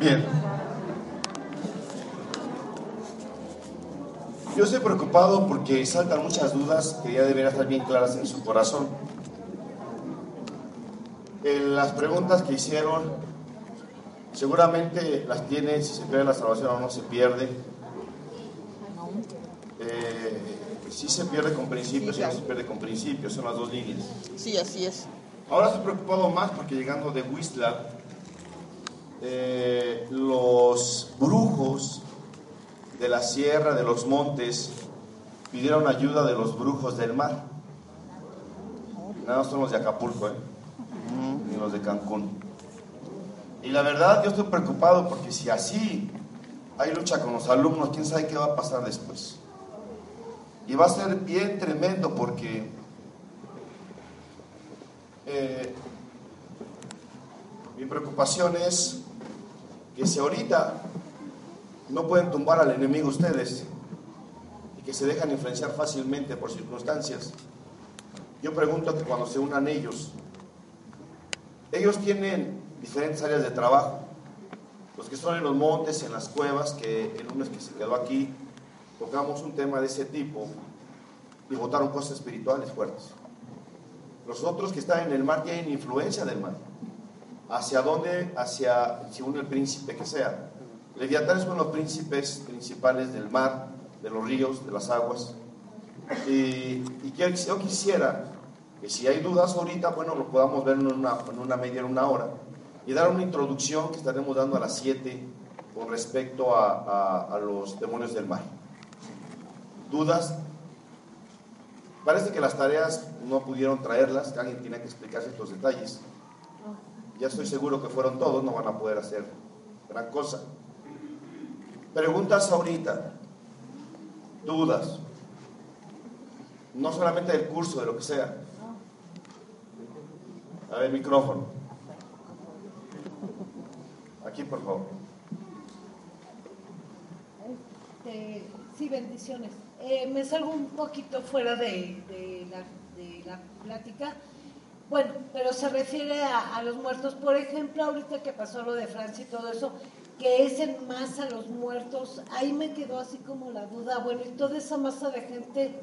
Bien. Yo estoy preocupado porque saltan muchas dudas que ya deberían estar bien claras en su corazón. En las preguntas que hicieron, seguramente las tienen, si se pierde la salvación o no se pierde. Eh, si se pierde con principios y no se pierde con principios, son las dos líneas. Sí, así es. Ahora estoy preocupado más porque llegando de Whistler, eh, los brujos de la sierra, de los montes, pidieron ayuda de los brujos del mar. Son los de Acapulco, ¿eh? ni los de Cancún. Y la verdad, yo estoy preocupado porque si así hay lucha con los alumnos, quién sabe qué va a pasar después. Y va a ser bien tremendo porque eh, mi preocupación es que si ahorita no pueden tumbar al enemigo ustedes y que se dejan influenciar fácilmente por circunstancias, yo pregunto que cuando se unan ellos, ellos tienen diferentes áreas de trabajo. Los que son en los montes, en las cuevas, que el lunes que se quedó aquí, tocamos un tema de ese tipo y votaron cosas espirituales fuertes. Los otros que están en el mar tienen influencia del mar. ¿Hacia dónde? Hacia, según el príncipe que sea. Leviatán son los príncipes principales del mar, de los ríos, de las aguas. Y, yo quisiera que si hay dudas ahorita, bueno, lo podamos ver en una, media, en una hora, y dar una introducción que estaremos dando a las 7 con respecto a, los demonios del mar. ¿Dudas? Parece que las tareas no pudieron traerlas, que alguien tiene que explicarse estos detalles. Ya estoy seguro que fueron todos, no van a poder hacer gran cosa. Preguntas ahorita, dudas, no solamente del curso, de lo que sea. A ver, micrófono. Aquí, por favor. Este, sí, bendiciones. Eh, me salgo un poquito fuera de, la, de, la, plática. Bueno, pero se refiere a, los muertos. Por ejemplo, ahorita que pasó lo de Francia y todo eso, que es en masa los muertos, ahí me quedó así como la duda. Bueno, y toda esa masa de gente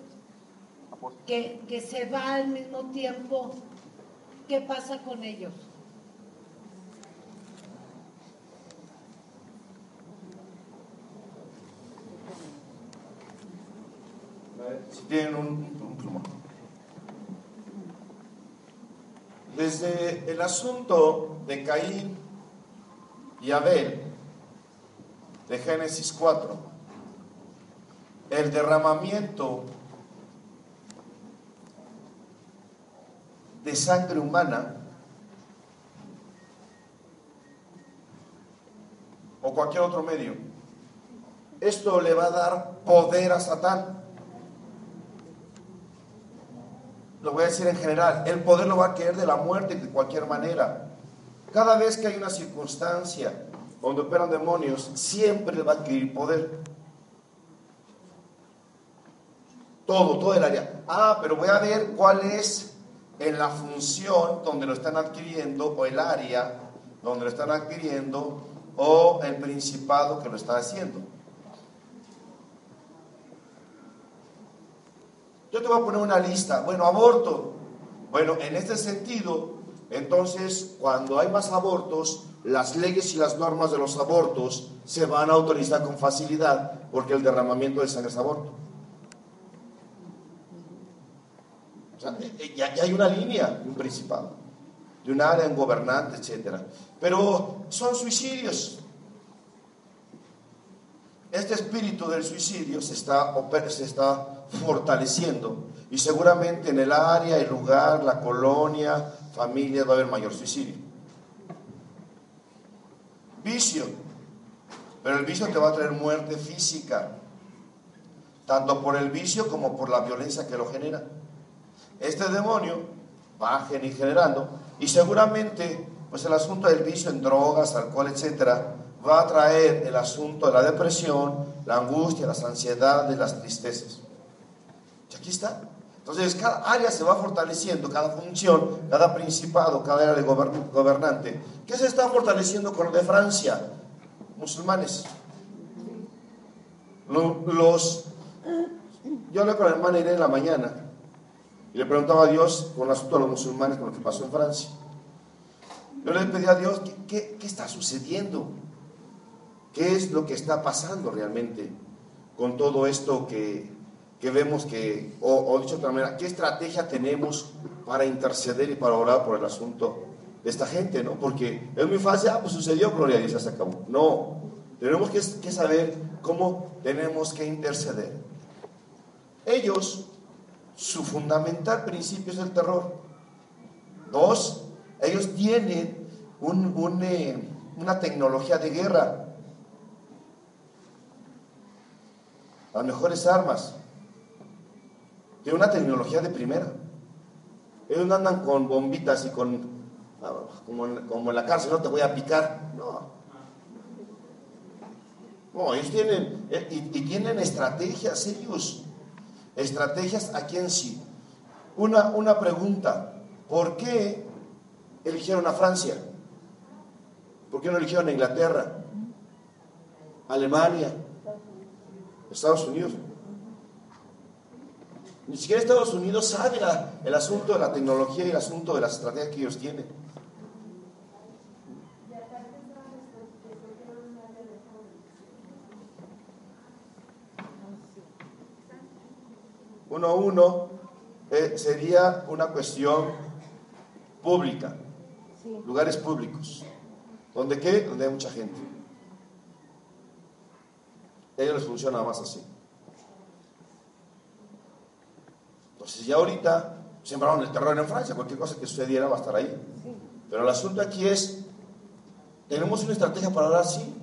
que, que se va al mismo tiempo, ¿qué pasa con ellos? Si tienen un, un plumón. Desde el asunto de Caín y Abel, de Génesis 4, el derramamiento de sangre humana o cualquier otro medio, esto le va a dar poder a Satán. Lo voy a decir en general, el poder lo va a querer de la muerte de cualquier manera. Cada vez que hay una circunstancia donde operan demonios, siempre va a adquirir poder. Todo, todo el área. Ah, pero voy a ver cuál es en la función donde lo están adquiriendo o el área donde lo están adquiriendo o el principado que lo está haciendo. Yo te voy a poner una lista. Bueno, aborto. Bueno, en este sentido, entonces, cuando hay más abortos, las leyes y las normas de los abortos se van a autorizar con facilidad porque el derramamiento de sangre es aborto. Sea, ya, ya hay una línea, un principado, de un área, un gobernante, etc. Pero son suicidios. Este espíritu del suicidio se está, se está fortaleciendo y seguramente en el área, el lugar, la colonia, familia va a haber mayor suicidio. Vicio, pero el vicio te va a traer muerte física, tanto por el vicio como por la violencia que lo genera. Este demonio va generando y seguramente pues el asunto del vicio en drogas, alcohol, etcétera, va a traer el asunto de la depresión, la angustia, las ansiedades, las tristezas. Aquí está. Entonces, cada área se va fortaleciendo, cada función, cada principado, cada área de gobernante. ¿Qué se está fortaleciendo con lo de Francia? musulmanes. Los, yo hablé con la hermana Irene en la mañana y le preguntaba a Dios con el asunto de los musulmanes, con lo que pasó en Francia. Yo le pedí a Dios, ¿qué, qué, está sucediendo? ¿Qué es lo que está pasando realmente con todo esto que, que vemos que, o, o, dicho de otra manera, qué estrategia tenemos para interceder y para orar por el asunto de esta gente, ¿no? Porque es muy fácil, ah, pues sucedió, gloria a Dios, ya se acabó. No, tenemos que, saber cómo tenemos que interceder. Ellos, su fundamental principio es el terror. Dos, ellos tienen un, eh, una tecnología de guerra. Las mejores armas. Tienen una tecnología de primera. Ellos no andan con bombitas y con, ah, como en, la cárcel, no te voy a picar. No. No, ellos tienen, eh, y, y tienen estrategias, ellos. Estrategias aquí en sí. Una, una pregunta, ¿por qué eligieron a Francia? ¿Por qué no eligieron a Inglaterra? Alemania, Estados Unidos. Ni siquiera Estados Unidos sabe la, el asunto de la tecnología y el asunto de las estrategias que ellos tienen. Uno a uno eh, sería una cuestión pública, sí. lugares públicos. ¿Donde qué? Donde hay mucha gente. A ellos les funciona más así. Entonces ya ahorita sembraron el terror en Francia, cualquier cosa que sucediera va a estar ahí. Pero el asunto aquí es, tenemos una estrategia para hablar así.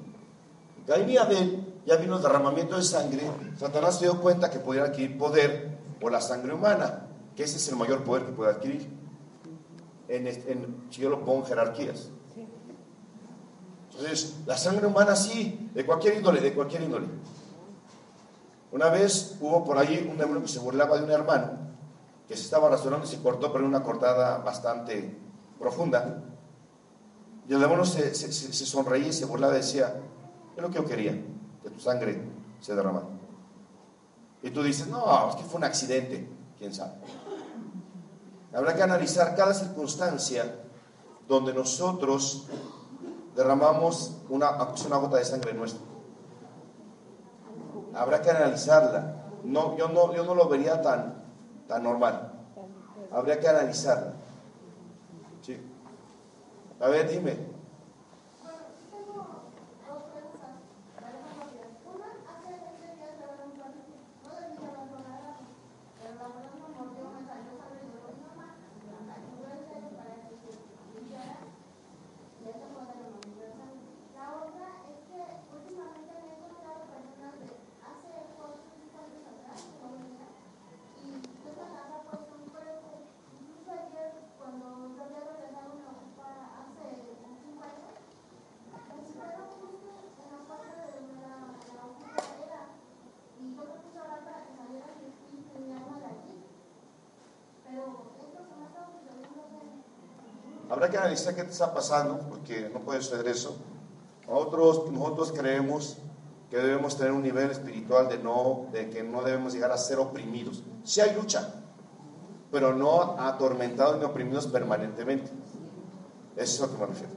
Caín y Abel ya vino el derramamiento de sangre, Satanás se dio cuenta que podía adquirir poder por la sangre humana, que ese es el mayor poder que puede adquirir. En, en, si yo lo pongo en jerarquías. Entonces, la sangre humana sí, de cualquier índole, de cualquier índole. Una vez hubo por ahí un demonio que se burlaba de un hermano que se estaba restaurando y se cortó, pero una cortada bastante profunda. Y el demonio se sonreía y se burlaba y decía, es lo que yo quería, que tu sangre se derramara. Y tú dices, no, es que fue un accidente, quién sabe. Habrá que analizar cada circunstancia donde nosotros derramamos una, una gota de sangre nuestra. Habrá que analizarla. No, yo, no, yo no lo vería tan, tan normal. Habría que analizarla. Sí. A ver, dime. Habrá que analizar qué está pasando, porque no puede suceder eso. Nosotros, nosotros creemos que debemos tener un nivel espiritual de, no, de que no debemos llegar a ser oprimidos. Sí hay lucha, pero no atormentados ni oprimidos permanentemente. Eso es a lo que me refiero.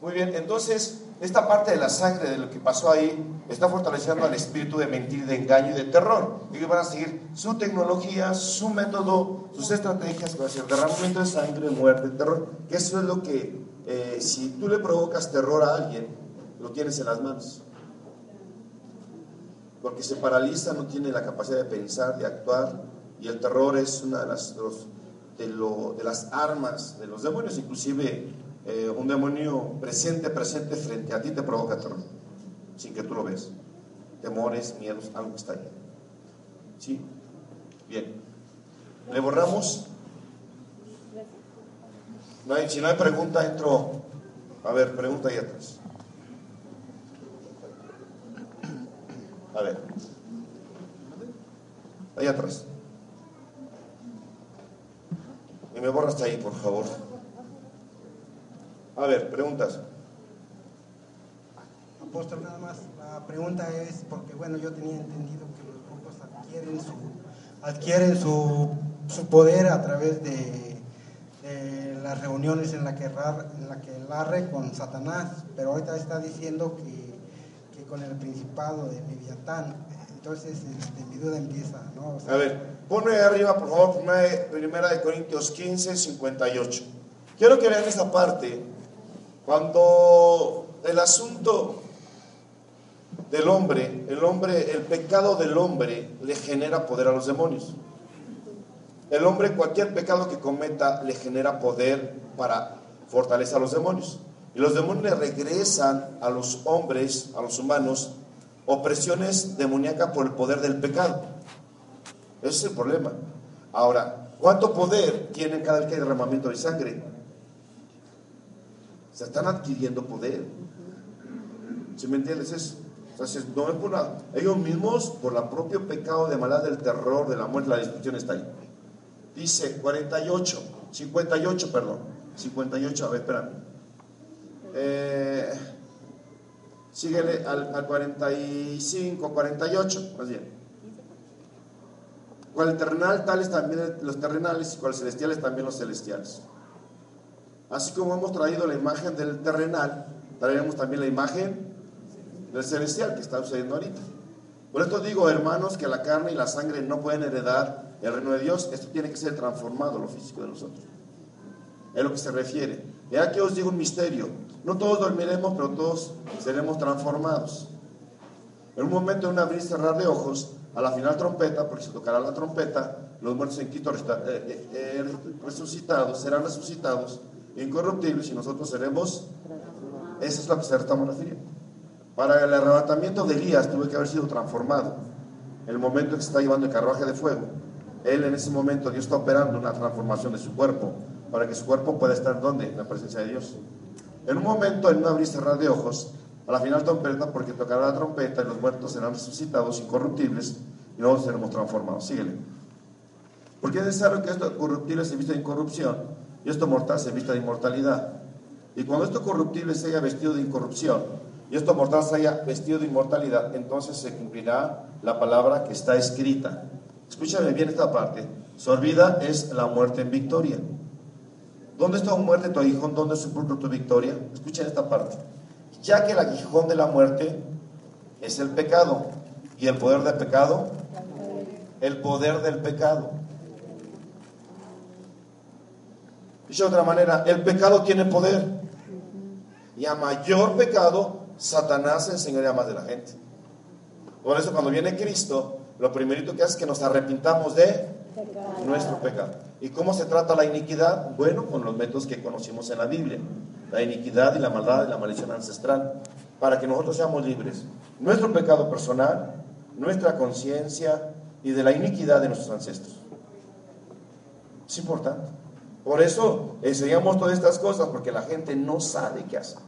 Muy bien, entonces, esta parte de la sangre, de lo que pasó ahí, está fortaleciendo al espíritu de mentir, de engaño y de terror. Ellos van a seguir su tecnología, su método, sus estrategias, a ser derramamiento de sangre, muerte, terror. Que eso es lo que, eh, si tú le provocas terror a alguien, lo tienes en las manos. Porque se paraliza, no tiene la capacidad de pensar, de actuar, y el terror es una de las, de las armas de los demonios, inclusive eh, un demonio presente, presente frente a ti te provoca terror sin que tú lo ves. Temores, miedos, algo que está ahí. ¿Sí? Bien. ¿Le borramos? No hay, si no hay pregunta, entro. A ver, pregunta ahí atrás. A ver. Ahí atrás. Y me borra hasta ahí, por favor. A ver, preguntas. apóstol, nada más. La pregunta es, porque bueno, yo tenía entendido que los grupos adquieren su, adquieren su, su poder a través de, las reuniones en la que, en la que larre con Satanás, pero ahorita está diciendo que, que con el principado de Leviatán. Entonces, este, mi duda empieza, ¿no? a ver, ponme arriba, por favor, primera de Corintios 15, 58. Quiero que vean esa parte, cuando el asunto del hombre, el hombre, el pecado del hombre le genera poder a los demonios. El hombre, cualquier pecado que cometa, le genera poder para fortalecer a los demonios. Y los demonios le regresan a los hombres, a los humanos, opresiones demoníacas por el poder del pecado. Ese es el problema. Ahora, ¿cuánto poder tienen cada vez que hay derramamiento de sangre? Se están adquiriendo poder. ¿Sí me entiendes eso? Entonces, no es por ellos mismos, por el propio pecado de maldad, del terror, de la muerte, la destrucción está ahí. Dice 48, 58, perdón. 58, a ver, espérame. Eh, síguele al, al 45, 48, más bien. Cual terrenal, tales también los terrenales, y cual celestiales también los celestiales. Así como hemos traído la imagen del terrenal, traeremos también la imagen del celestial que está sucediendo ahorita. Por esto digo, hermanos, que la carne y la sangre no pueden heredar el reino de Dios. Esto tiene que ser transformado, lo físico de nosotros. Es lo que se refiere. Y aquí os digo un misterio. No todos dormiremos, pero todos seremos transformados. En un momento, en un abrir y cerrar de ojos, a la final trompeta, porque se tocará la trompeta, los muertos en Quito eh, eh, eh, resucitados, serán resucitados, incorruptibles, y nosotros seremos. Eso es lo que se estamos refiriendo. Para el arrebatamiento de Elías tuve que haber sido transformado. El momento en que se está llevando el carruaje de fuego, él en ese momento Dios está operando una transformación de su cuerpo para que su cuerpo pueda estar donde? En la presencia de Dios. En un momento, en un abrir y cerrar de ojos, a la final trompeta, porque tocará la trompeta y los muertos serán resucitados incorruptibles y nosotros seremos transformados. Síguele. Porque es necesario que esto corruptible se vista de incorrupción y esto mortal se vista de inmortalidad. Y cuando esto corruptible se haya vestido de incorrupción y esto mortal haya vestido de inmortalidad, entonces se cumplirá la palabra que está escrita. Escúchame bien esta parte. Sorbida es la muerte en victoria. ¿Dónde está tu muerte tu aguijón? ¿Dónde es tu victoria? Escuchen esta parte. Ya que el aguijón de la muerte es el pecado. ¿Y el poder del pecado? El poder del pecado. Dicho de otra manera, el pecado tiene poder. Y a mayor pecado, Satanás se enseñaría más de la gente. Por eso cuando viene Cristo, lo primerito que hace es que nos arrepintamos de nuestro pecado. ¿Y cómo se trata la iniquidad? Bueno, con los métodos que conocimos en la Biblia. La iniquidad y la maldad y la maldición ancestral. Para que nosotros seamos libres. Nuestro pecado personal, nuestra conciencia y de la iniquidad de nuestros ancestros. Es importante. Por eso enseñamos todas estas cosas, porque la gente no sabe qué hacer.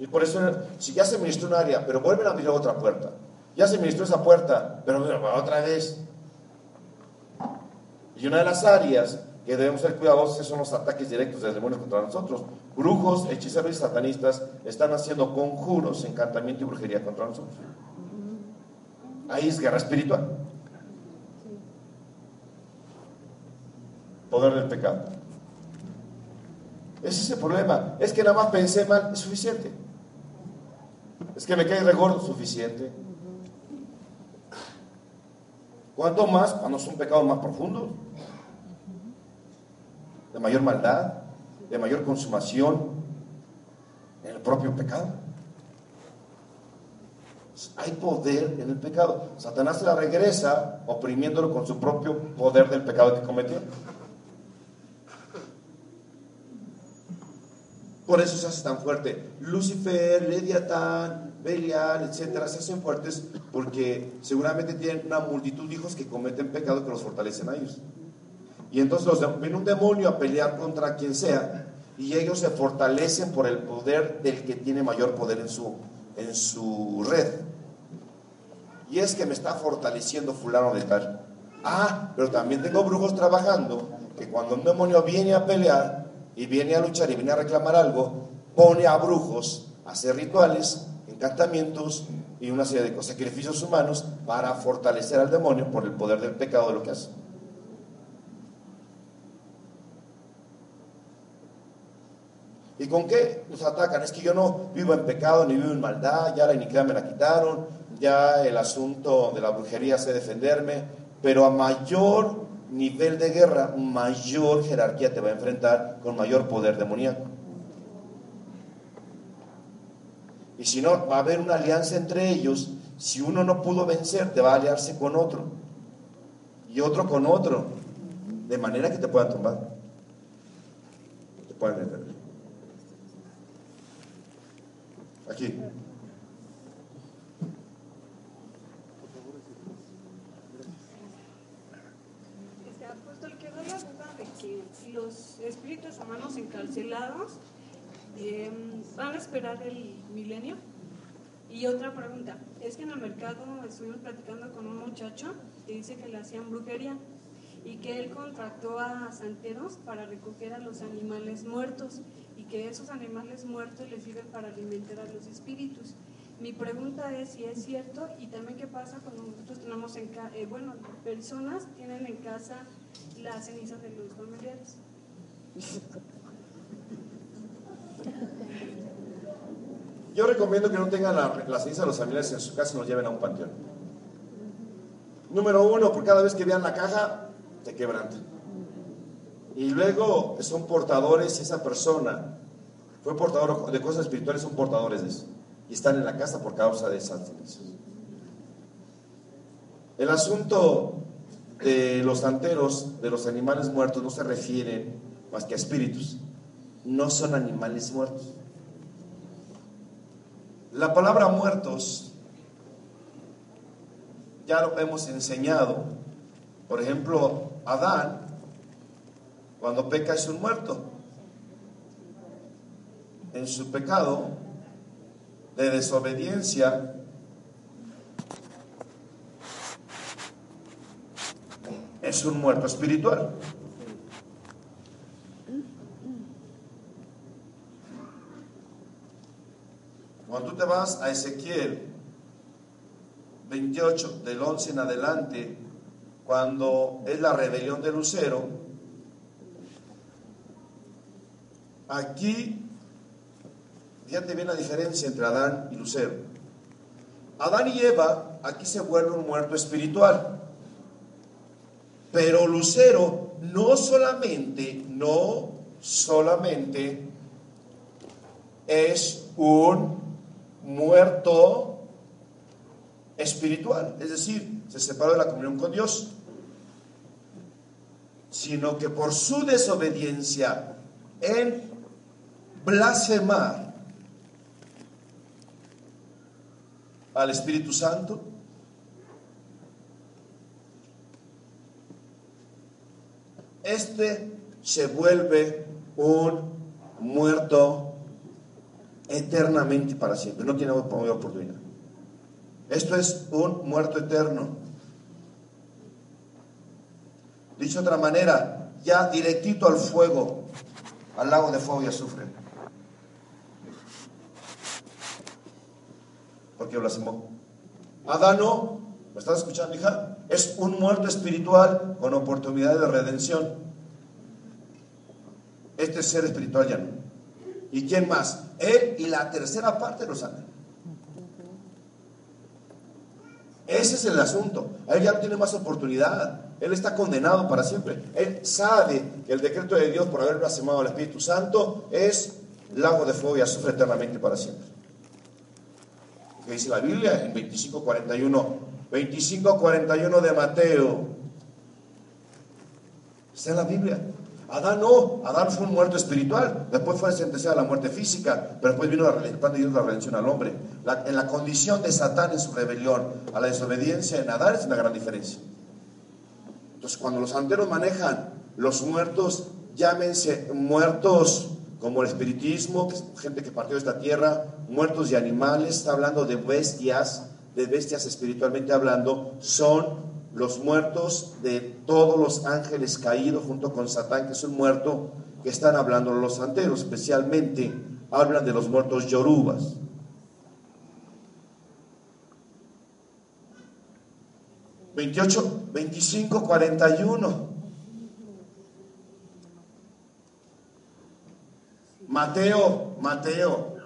Y por eso, si ya se ministró un área, pero vuelven a abrir otra puerta. Ya se ministró esa puerta, pero otra vez. Y una de las áreas que debemos ser cuidadosos son los ataques directos de demonios contra nosotros. Brujos, hechiceros y satanistas están haciendo conjuros, encantamiento y brujería contra nosotros. Ahí es guerra espiritual. Poder del pecado. Ese es el problema. Es que nada más pensé mal, es suficiente. Es que me cae regordo suficiente. ¿Cuánto más cuando son pecados más profundos? De mayor maldad, de mayor consumación en el propio pecado. Hay poder en el pecado. Satanás se la regresa oprimiéndolo con su propio poder del pecado que cometió. Por eso se hace tan fuerte. Lucifer, Lediatán, Belial, etcétera, se hacen fuertes porque seguramente tienen una multitud de hijos que cometen pecado que los fortalecen a ellos. Y entonces los, viene un demonio a pelear contra quien sea y ellos se fortalecen por el poder del que tiene mayor poder en su, en su red. Y es que me está fortaleciendo fulano de tal. Ah, pero también tengo brujos trabajando que cuando un demonio viene a pelear, y viene a luchar y viene a reclamar algo, pone a brujos hacer rituales, encantamientos y una serie de sacrificios humanos para fortalecer al demonio por el poder del pecado de lo que hace. ¿Y con qué nos atacan? Es que yo no vivo en pecado ni vivo en maldad, ya la iniquidad me la quitaron, ya el asunto de la brujería sé defenderme, pero a mayor nivel de guerra, mayor jerarquía te va a enfrentar con mayor poder demoníaco. Y si no, va a haber una alianza entre ellos. Si uno no pudo vencer, te va a aliarse con otro. Y otro con otro. De manera que te puedan tumbar. Te pueden detener. Aquí. Este apóstol quedó la duda de que los espíritus encarcelados em, van a esperar el milenio. Y otra pregunta, es que en el mercado estuvimos platicando con un muchacho que dice que le hacían brujería y que él contrató a santeros para recoger a los animales muertos y que esos animales muertos les sirven para alimentar a los espíritus. Mi pregunta es si es cierto y también qué pasa cuando nosotros tenemos en casa, eh, bueno, personas tienen en casa las cenizas de los familiares. Yo recomiendo que no tengan la, la ceniza de los familiares en su casa y los lleven a un panteón. Número uno, por cada vez que vean la caja, te quebrantan. Y luego son portadores, esa persona fue portador de cosas espirituales, son portadores de eso. Y están en la casa por causa de esas cenizas. El asunto de los santeros, de los animales muertos, no se refieren más que a espíritus. No son animales muertos. La palabra muertos ya lo hemos enseñado. Por ejemplo, Adán, cuando peca es un muerto. En su pecado de desobediencia, es un muerto espiritual. Cuando tú te vas a Ezequiel 28, del 11 en adelante, cuando es la rebelión de Lucero, aquí, fíjate bien la diferencia entre Adán y Lucero. Adán y Eva, aquí se vuelve un muerto espiritual. Pero Lucero no solamente, no solamente es un muerto espiritual, es decir, se separó de la comunión con Dios, sino que por su desobediencia en blasfemar al Espíritu Santo, este se vuelve un muerto eternamente para siempre. No tiene oportunidad. Esto es un muerto eterno. Dicho de otra manera, ya directito al fuego, al lago de fuego y azufre. Porque blasfemó. Adán no, ¿me estás escuchando, hija? Es un muerto espiritual con oportunidad de redención. Este ser espiritual ya no. ¿Y quién más? Él y la tercera parte los ángeles. Ese es el asunto. Él ya no tiene más oportunidad. Él está condenado para siempre. Él sabe que el decreto de Dios por haber blasfemado al Espíritu Santo es lago de fuego y azufre eternamente para siempre. ¿Qué dice la Biblia en 25.41? 25.41 de Mateo. Está en la Biblia. Adán no, Adán fue un muerto espiritual, después fue sentenciado a la muerte física, pero después vino la, la redención al hombre. en la condición de Satán en su rebelión, a la desobediencia en Adán es una gran diferencia. Entonces, cuando los santeros manejan los muertos, llámense muertos como el espiritismo, gente que partió de esta tierra, muertos de animales, está hablando de bestias, de bestias espiritualmente hablando, son los muertos de todos los ángeles caídos junto con Satán, que es un muerto que están hablando los santeros, especialmente hablan de los muertos yorubas. Veintiocho, veinticinco, cuarenta y uno. Mateo, Mateo,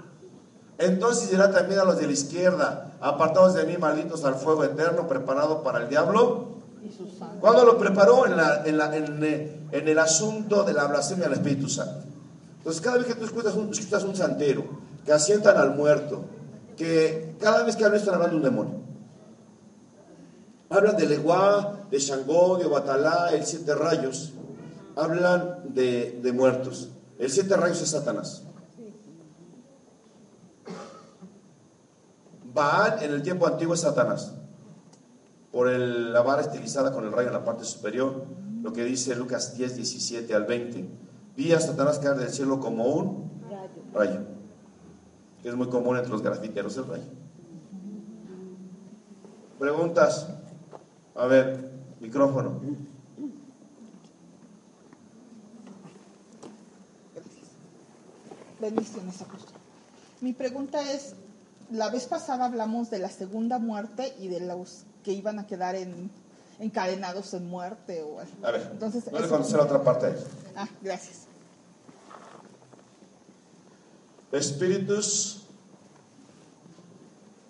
entonces dirá también a los de la izquierda, apartados de mí, malditos al fuego eterno, preparado para el diablo. ¿Cuándo lo preparó? En, la, en, la, en, eh, en, el asunto de la blasfemia del Espíritu Santo. Entonces, cada vez que tú escuchas un, escuchas un santero, que asientan al muerto, que cada vez que hablan están hablando de un demonio. Hablan de Leguá, de Shangó, de Batalá, el siete rayos. Hablan de, de muertos. El siete rayos es Satanás. Baal en el tiempo antiguo es Satanás. Por el, la vara estilizada con el rayo en la parte superior, lo que dice Lucas 10, 17 al 20. Vi a Satanás caer del cielo como un rayo. Es muy común entre los grafiteros el rayo. Preguntas. A ver, micrófono. Bendiciones. Mi pregunta es, la vez pasada hablamos de la segunda muerte y de los que iban a quedar en, encadenados en muerte. O, a ver, entonces, no le contesté la otra parte. Ah, gracias. Espíritus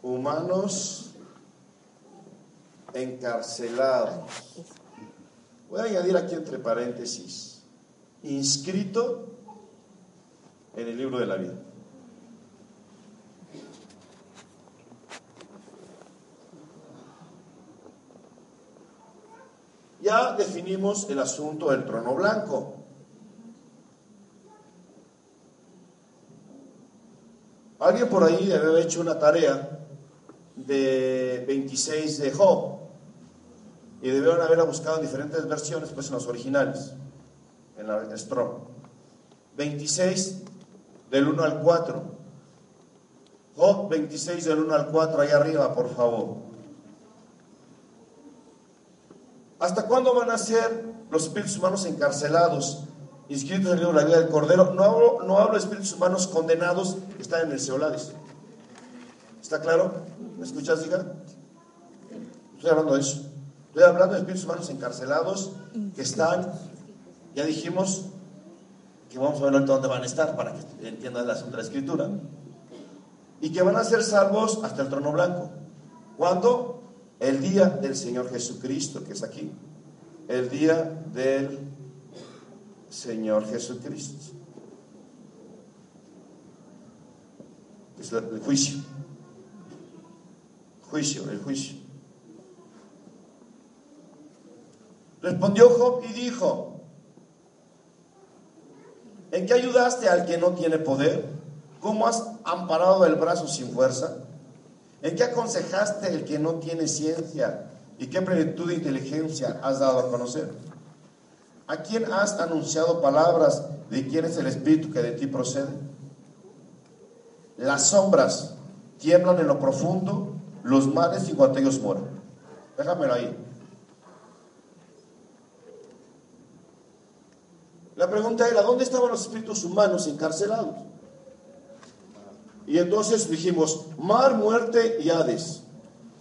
humanos encarcelados. Voy a añadir aquí entre paréntesis, inscrito en el libro de la vida. Ya definimos el asunto del trono blanco. Alguien por ahí debe haber hecho una tarea de 26 de Job y debieron haberla buscado en diferentes versiones, pues en los originales, en la Strong. 26 del 1 al 4. Job 26 del 1 al 4, ahí arriba, por favor. ¿Hasta cuándo van a ser los espíritus humanos encarcelados, inscritos en el libro de la vida del Cordero? No hablo, no hablo de espíritus humanos condenados que están en el Seolades. ¿Está claro? ¿Me escuchas, hija? Estoy hablando de eso. Estoy hablando de espíritus humanos encarcelados que están, ya dijimos, que vamos a ver ahorita dónde van a estar para que entiendan la escritura. Y que van a ser salvos hasta el trono blanco. ¿Cuándo? El día del Señor Jesucristo, que es aquí. El día del Señor Jesucristo. Es el juicio. Juicio, el juicio. Respondió Job y dijo, ¿en qué ayudaste al que no tiene poder? ¿Cómo has amparado el brazo sin fuerza? ¿En qué aconsejaste el que no tiene ciencia? ¿Y qué plenitud de inteligencia has dado a conocer? ¿A quién has anunciado palabras de quién es el espíritu que de ti procede? Las sombras tiemblan en lo profundo, los males y cuanto ellos moran. Déjamelo ahí. La pregunta era, ¿dónde estaban los espíritus humanos encarcelados? Y entonces dijimos, mar, muerte y Hades.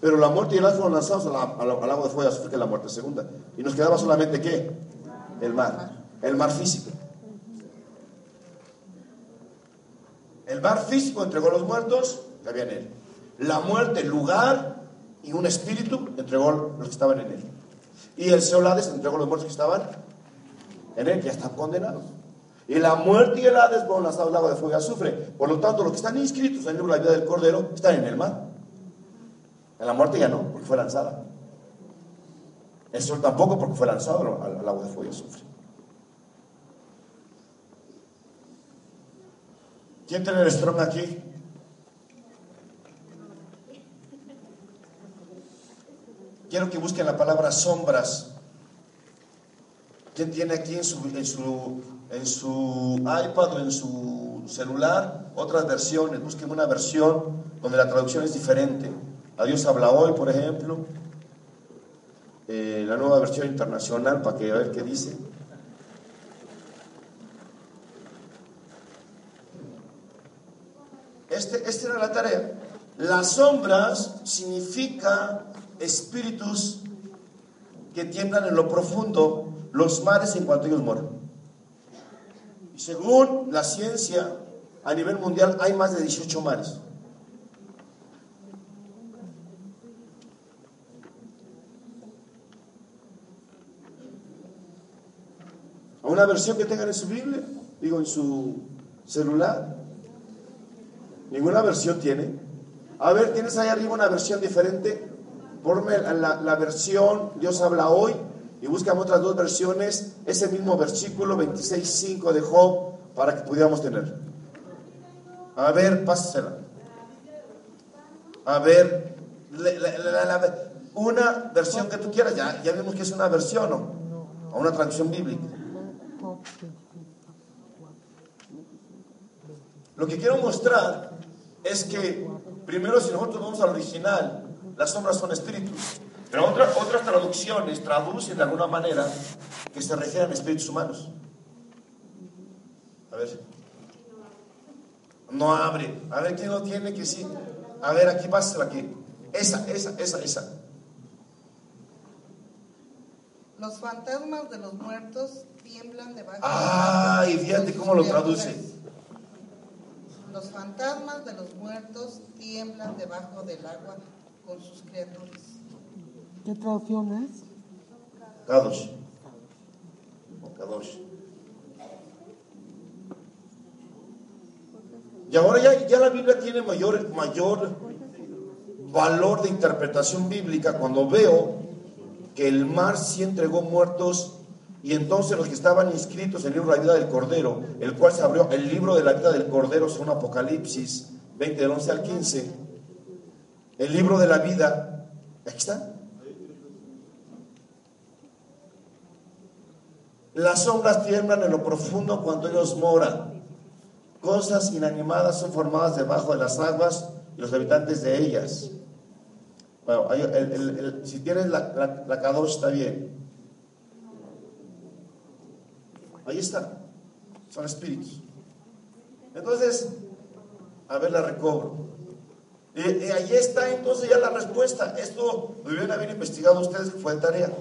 Pero la muerte y el Hades fueron lanzados al, agua de fuego azul, que la muerte segunda. Y nos quedaba solamente qué? El mar. El mar físico. El mar físico entregó a los muertos que había en él. La muerte, lugar y un espíritu entregó los que estaban en él. Y el Seol Hades entregó a los muertos que estaban en él, ya están condenados. Y la muerte y el Hades fueron lanzados al agua de fuego y azufre. Por lo tanto, los que están inscritos en el libro de la vida del Cordero están en el mar. En la muerte ya no, porque fue lanzada. El sol tampoco, porque fue lanzado al, agua de fuego y azufre. ¿Quién tiene el strong aquí? Quiero que busquen la palabra sombras. ¿Quién tiene aquí en su, en su iPad o en su celular otras versiones? Busquen una versión donde la traducción es diferente. A Dios habla hoy, por ejemplo. Eh, la nueva versión internacional para que a ver qué dice. Este, esta era la tarea. Las sombras significa espíritus que tiemblan en lo profundo los mares en cuanto ellos mueren. Y según la ciencia, a nivel mundial hay más de 18 mares. ¿A una versión que tengan en su Biblia? Digo, en su celular. Ninguna versión tiene. A ver, ¿tienes ahí arriba una versión diferente? Ponme la, la versión Dios habla hoy y buscame otras dos versiones, ese mismo versículo 26.5 de Job para que pudiéramos tener. A ver, pásasela. A ver, una versión que tú quieras, ya, ya vimos que es una versión, ¿no? O una traducción bíblica. Lo que quiero mostrar es que, primero, si nosotros vamos al original, las sombras son espíritus. Pero otras, otras traducciones traducen de alguna manera que se refieren a espíritus humanos. A ver. No abre. A ver, ¿quién lo tiene que sí? A ver, aquí pásala aquí. Esa, esa, esa, esa. Los fantasmas de los muertos tiemblan debajo Ay, fíjate cómo lo traduce. Los fantasmas de los muertos tiemblan debajo del agua con sus criaturas. ¿Qué traducción es? Kadosh. Kadosh. Y ahora ya, ya la Biblia tiene mayor, mayor valor de interpretación bíblica cuando veo que el mar sí entregó muertos y entonces los que estaban inscritos en el libro de la vida del Cordero, el cual se abrió, el libro de la vida del Cordero según Apocalipsis 20 del 11 al 15, el libro de la vida, aquí está. Las sombras tiemblan en lo profundo cuando ellos moran. Cosas inanimadas son formadas debajo de las aguas y los habitantes de ellas. Bueno, si tienes la, la, K2 está bien. Ahí está. Son espíritus. Entonces, a ver, la recobro. Y, ahí está entonces ya la respuesta. Esto lo deben haber investigado ustedes que fue tarea.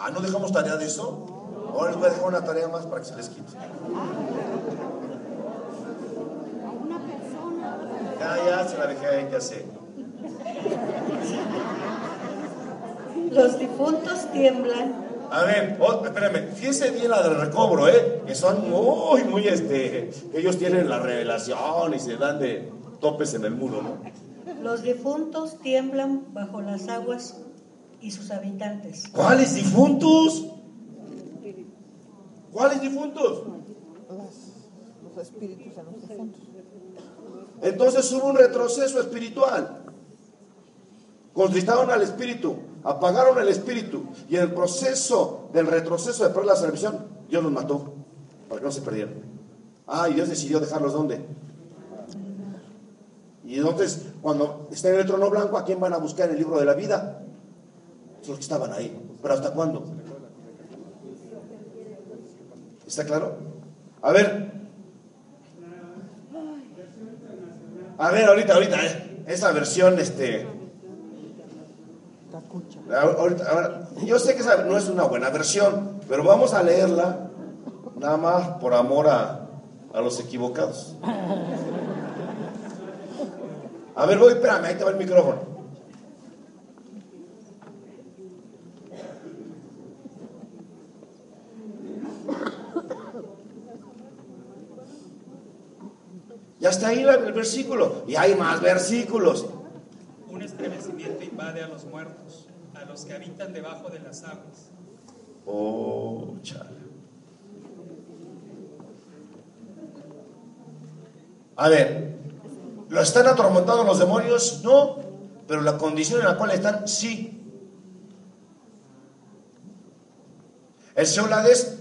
Ah, ¿no dejamos tarea de eso? Ahora les voy a dejar una tarea más para que se les quite. Ya, ya, se la dejé ahí, ya sé. Los difuntos tiemblan. A ver, oh, espérame, fíjense bien la del recobro, ¿eh? Que son muy, muy, este, ellos tienen la revelación y se dan de topes en el muro, ¿no? Los difuntos tiemblan bajo las aguas y sus habitantes. ¿Cuáles difuntos? ¿Cuáles difuntos? Los, espíritus de los difuntos. Entonces hubo un retroceso espiritual. Contristaron al espíritu, apagaron el espíritu y en el proceso del retroceso de la salvación, Dios los mató para que no se perdieran. Ah, y Dios decidió dejarlos donde. Y entonces, cuando estén en el trono blanco, ¿a quién van a buscar en el libro de la vida? Los que estaban ahí. ¿Pero hasta cuándo? ¿Está claro? A ver. A ver, ahorita, ahorita, eh, esa versión, este. Ahorita, yo sé que esa no es una buena versión, pero vamos a leerla nada más por amor a, a los equivocados. A ver, voy, espérame, ahí te va el micrófono. Ya está ahí el versículo. Y hay más versículos. Un estremecimiento invade a los muertos, a los que habitan debajo de las aguas. Oh, chale. A ver, ¿lo están atormentando los demonios? No, pero la condición en la cual están, sí. El Señor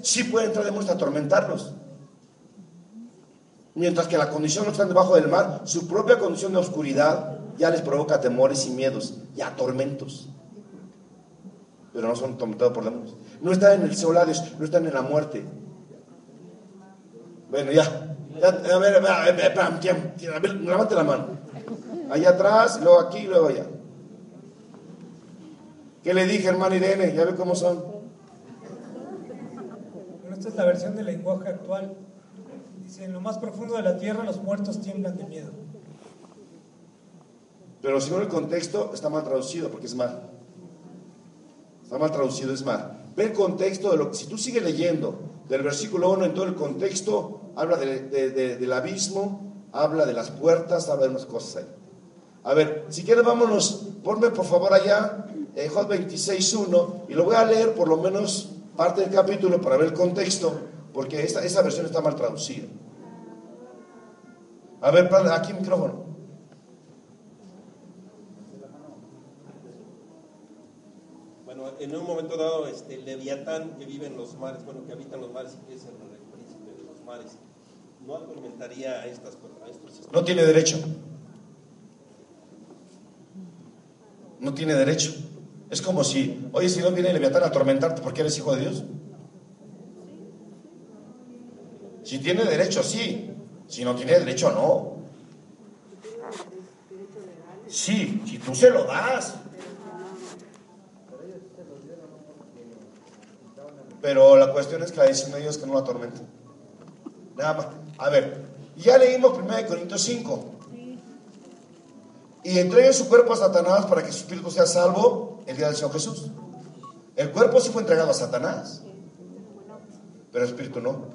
sí puede entrar demonios a atormentarlos. Mientras que la condición no están debajo del mar, su propia condición de oscuridad ya les provoca temores y miedos y atormentos. Pero no son atormentados por demonios. No están en el Seolades, no están en la muerte. Bueno, ya. a ver, a ver, a ver, levante la mano. Allá atrás, luego aquí, luego allá. ¿Qué le dije, hermana Irene? ¿Ya ve cómo son? Bueno, esta es la versión del lenguaje actual. En lo más profundo de la tierra los muertos tiemblan de miedo. Pero no el contexto está mal traducido porque es mal. Está mal traducido, es mal. Ve el contexto de lo que, si tú sigues leyendo del versículo 1 en todo el contexto, habla de- de- de- del abismo, habla de las puertas, habla de unas cosas ahí. A ver, si quieres vámonos, ponme por favor allá, eh, Job 26.1, y lo voy a leer por lo menos parte del capítulo para ver el contexto, porque esta, esa versión está mal traducida. A ver, padre, aquí micrófono. Bueno, en un momento dado, este Leviatán que vive en los mares, bueno, que habita en los mares y que es el, el príncipe de los mares, no atormentaría a estas a estos No tiene derecho. No tiene derecho. Es como si, oye, si no viene Leviatán a atormentarte porque eres hijo de Dios. Si tiene derecho, sí. Si no tiene derecho, no. Sí, si tú se lo das. Pero la cuestión es que la decisión de Dios que no lo atormenta. Nada más. A ver, ya leímos 1 Corintios 5. Y entreguen su cuerpo a Satanás para que su espíritu sea salvo el día del Señor Jesús. El cuerpo sí fue entregado a Satanás, pero el espíritu no.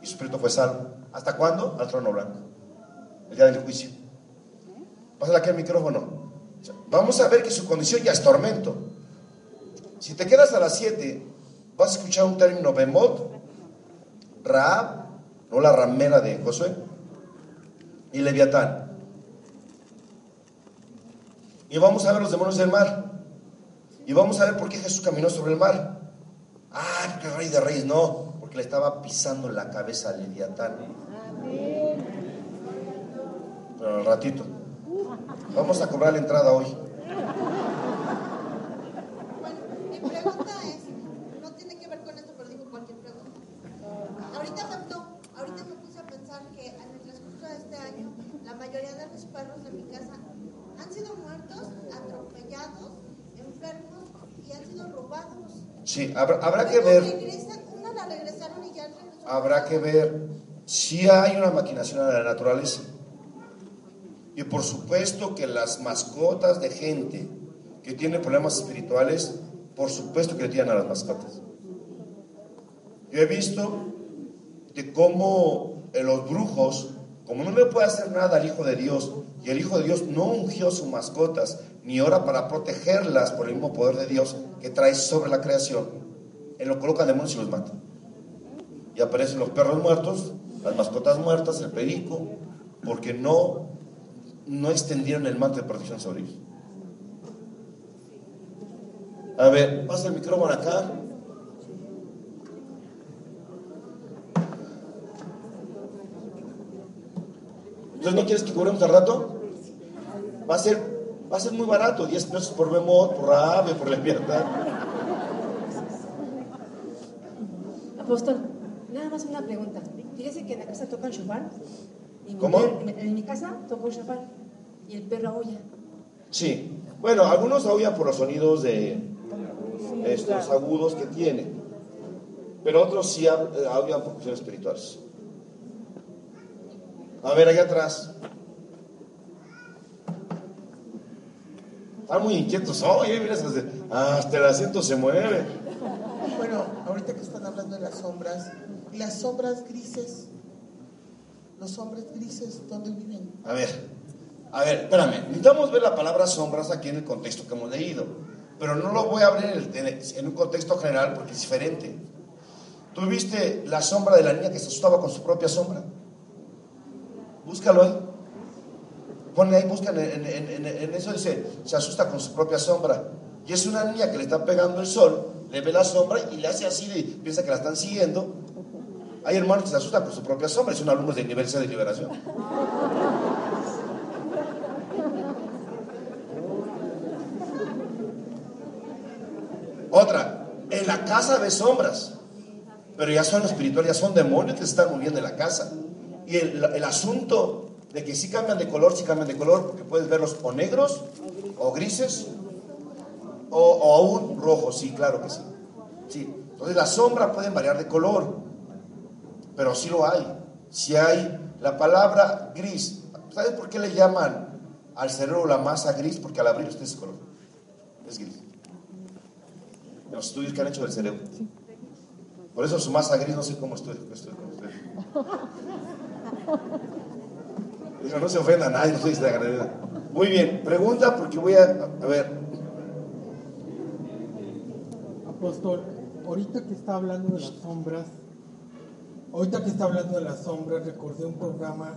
Y su espíritu fue salvo. ¿Hasta cuándo? Al trono blanco. El día del juicio. Pásale aquí el micrófono. Vamos a ver que su condición ya es tormento. Si te quedas a las 7, vas a escuchar un término Bemot, Raab, no la ramera de Josué, y Leviatán. Y vamos a ver los demonios del mar. Y vamos a ver por qué Jesús caminó sobre el mar. Ah, el rey de reyes no, porque le estaba pisando la cabeza a Leviatán. Pero al ratito. Vamos a cobrar la entrada hoy. Bueno, mi pregunta es, no tiene que ver con esto, pero digo cualquier pregunta. Ahorita ahorita me puse a pensar que en el transcurso de este año, la mayoría de los perros de mi casa han sido muertos, atropellados, enfermos y han sido robados. Sí, habrá, habrá que ver, regresan, una la regresaron y ya regresó. habrá que ver si hay una maquinación de la naturaleza. Y por supuesto que las mascotas de gente que tiene problemas espirituales, por supuesto que le tiran a las mascotas. Yo he visto de cómo eh, los brujos, como no le puede hacer nada al Hijo de Dios, y el Hijo de Dios no ungió sus mascotas, ni ora para protegerlas por el mismo poder de Dios que trae sobre la creación, él lo colocan demonios y los mata. Y aparecen los perros muertos, las mascotas muertas, el perico, porque no, no extendieron el manto de protección sobre ellos. A ver, pasa el micrófono acá. Entonces, ¿no quieres que cobremos al rato? Va a ser, va a ser muy barato, 10 pesos por Bemot, por Ave, por Leviatán. Apóstol, nada más una pregunta. Fíjese que en la casa tocan shofar. Y mi ¿Cómo? En, mi casa toca un shofar. Y el perro aúlla. Sí. Bueno, algunos aullan por los sonidos de estos agudos que tiene. Pero otros sí eh, aullan por cuestiones espirituales. A ver, allá atrás. Están muy inquietos hoy, ¿eh? Mira, hasta el asiento se mueve. Bueno, ahorita que están hablando de las sombras, las sombras grises, los hombres grises, ¿dónde viven? A ver, a ver, espérame. Necesitamos ver la palabra sombras aquí en el contexto que hemos leído. Pero no lo voy a abrir en, un contexto general porque es diferente. ¿Tú viste la sombra de la niña que se asustaba con su propia sombra? Búscalo ahí. Ponle ahí, busca en, en- en- en- en eso, dice, se asusta con su propia sombra. Y es una niña que le está pegando el sol, le ve la sombra y le hace así, de- piensa que la están siguiendo. Hay hermanos que se asustan con su propia sombra, y son alumnos de C de liberación. Otra, en la casa ves sombras, pero ya son espirituales, ya son demonios que se están moviendo en la casa. Y el, asunto de que si cambian de color, si cambian de color, porque puedes verlos o negros o grises o, o aún rojo, sí, claro que sí. Sí. Entonces las sombras pueden variar de color, pero sí lo hay. Si hay la palabra gris, ¿sabes por qué le llaman al cerebro la masa gris? Porque al abrir usted ese color. Es gris. Los estudios que han hecho del cerebro. Por eso su masa gris no sé cómo estoy. estoy. Dijo, no se ofenda a nadie, no estoy agradecida. Muy bien, pregunta porque voy a, a ver. Apóstol, ahorita que está hablando de las sombras, ahorita que está hablando de las sombras, recordé un programa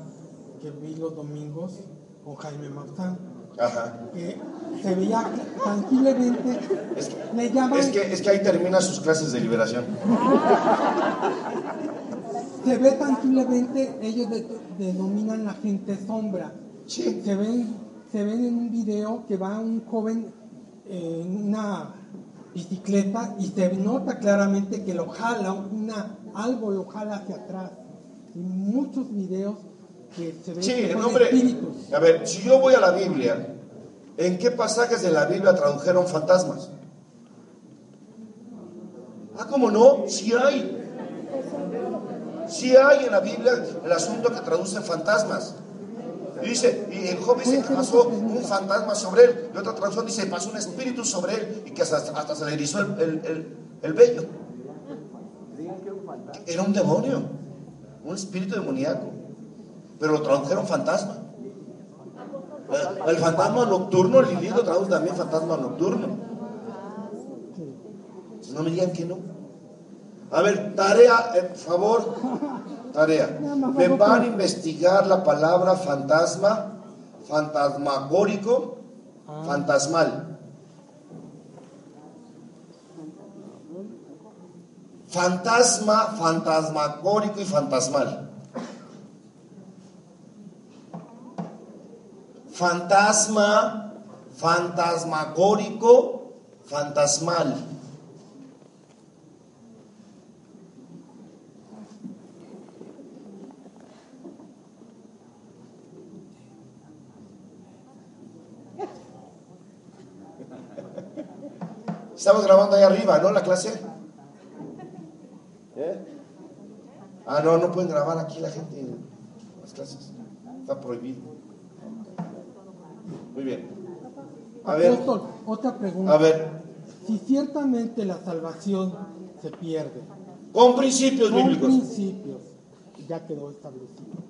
que vi los domingos con Jaime Maussan, Ajá. que se veía le llaman, Es que, es que ahí termina sus clases de liberación. se ve tangiblemente, ellos de- denominan la gente sombra. Se ven, se ven en un video que va un joven en una bicicleta y se nota claramente que lo jala, una, algo lo jala hacia atrás. Y muchos videos que se ven Sí, que son no, hombre. espíritus. A ver, si yo voy a la Biblia, ¿en qué pasajes de la Biblia tradujeron fantasmas? Ah, ¿cómo no? Sí hay. Sí hay en la Biblia el asunto que traducen fantasmas. Y dice, y el joven dice que pasó un fantasma sobre él. Y otra traducción dice, pasó un espíritu sobre él y que hasta, se le erizó el, el, el- el vello. Era un demonio, un espíritu demoníaco. Pero lo tradujeron fantasma. El, fantasma nocturno, el libro traduce también fantasma nocturno. No me digan que no. A ver, tarea, eh, por favor. Tarea. Me van a investigar la palabra fantasma, fantasmagórico, fantasmal. Fantasma, fantasmagórico y fantasmal. Fantasma, fantasmagórico, fantasmal. Estamos grabando ahí arriba, ¿no? La clase. ¿Eh? Ah, no, no pueden grabar aquí la gente en las clases. Está prohibido. Muy bien. A ver, Apóstol, otra pregunta. a ver. Si ciertamente la salvación se pierde. Con principios con bíblicos. principios, ya quedó establecido.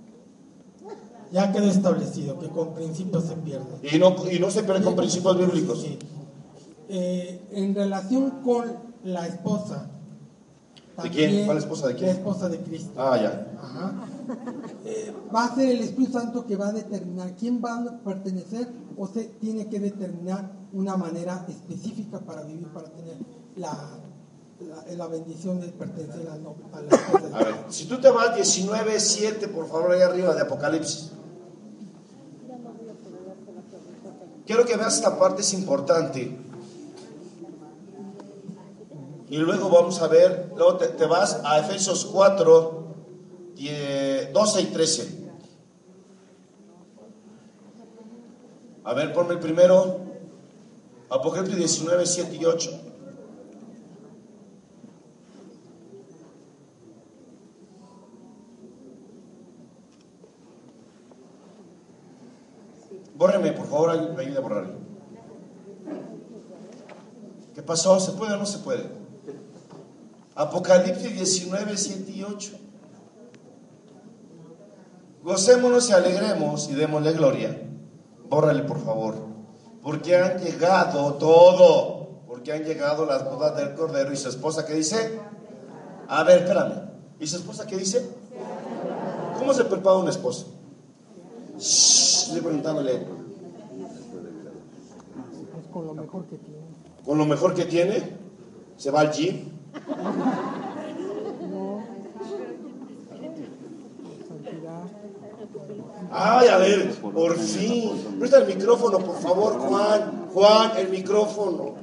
Ya quedó establecido que con principios se pierde. Y no, y no se pierde con principios bíblicos. Sí. Eh, en relación con la esposa. ¿De quién? ¿Cuál esposa de quién? La esposa de Cristo. Ah, ya. Ajá. Eh, va a ser el Espíritu Santo que va a determinar quién va a pertenecer o se tiene que determinar una manera específica para vivir, para tener la, la, la bendición de pertenecer a, no- a la esposa. de A ver, si tú te vas 19, 7, por favor, ahí arriba de Apocalipsis. Quiero que veas esta parte, es importante. Y luego vamos a ver, luego te, te vas a Efesios 4, 10, 12 y 13. A ver, ponme el primero. Apocalipsis 19, 7 y 8. Bórreme, por favor, me ayude a borrarlo. ¿Qué pasó? ¿Se puede o no se puede? Apocalipsis 19, 7 y 8. Gocémonos y alegremos y démosle gloria. Bórrale, por favor. Porque han llegado todo. Porque han llegado las bodas del Cordero y su esposa, ¿qué dice? A ver, espérame. ¿Y su esposa qué dice? ¿Cómo se prepara una esposa? Shh, estoy preguntándole. Pues con lo mejor que tiene. Con lo mejor que tiene, se va al gym. No. Santidad. Ay, a ver, por fin. Presta el micrófono, por favor, Juan. Juan, el micrófono.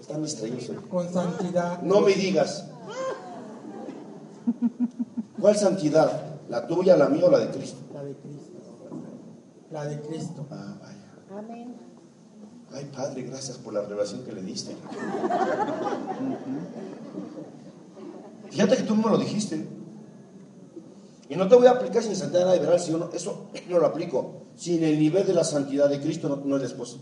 Están distraídos. hoy. Con santidad. No me digas. ¿Cuál santidad? ¿La tuya, la mía o la de Cristo? La de Cristo. La de Cristo. Ah, vaya. Amén. Ay, Padre, gracias por la revelación que le diste. Fíjate que tú me lo dijiste. Y no te voy a aplicar sin santidad liberal, si no, eso no lo aplico. Sin el nivel de la santidad de Cristo no, no es la esposa.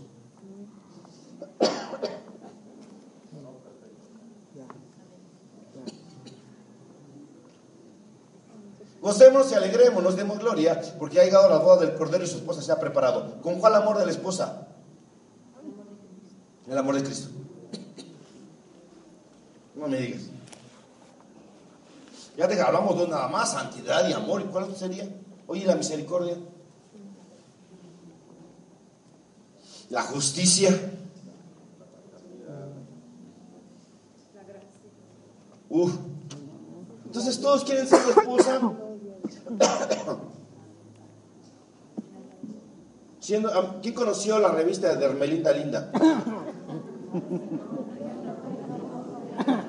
Gocémonos y alegrémonos, demos gloria, porque ha llegado la boda del Cordero y su esposa se ha preparado. ¿Con cuál amor de la esposa? El amor de Cristo. No me digas. Ya te hablamos de nada más, santidad y amor. ¿Y cuál sería? Oye, la misericordia. La justicia. Uf. Entonces todos quieren ser tu esposa. Siendo, ¿Quién conoció la revista de Hermelinda Linda?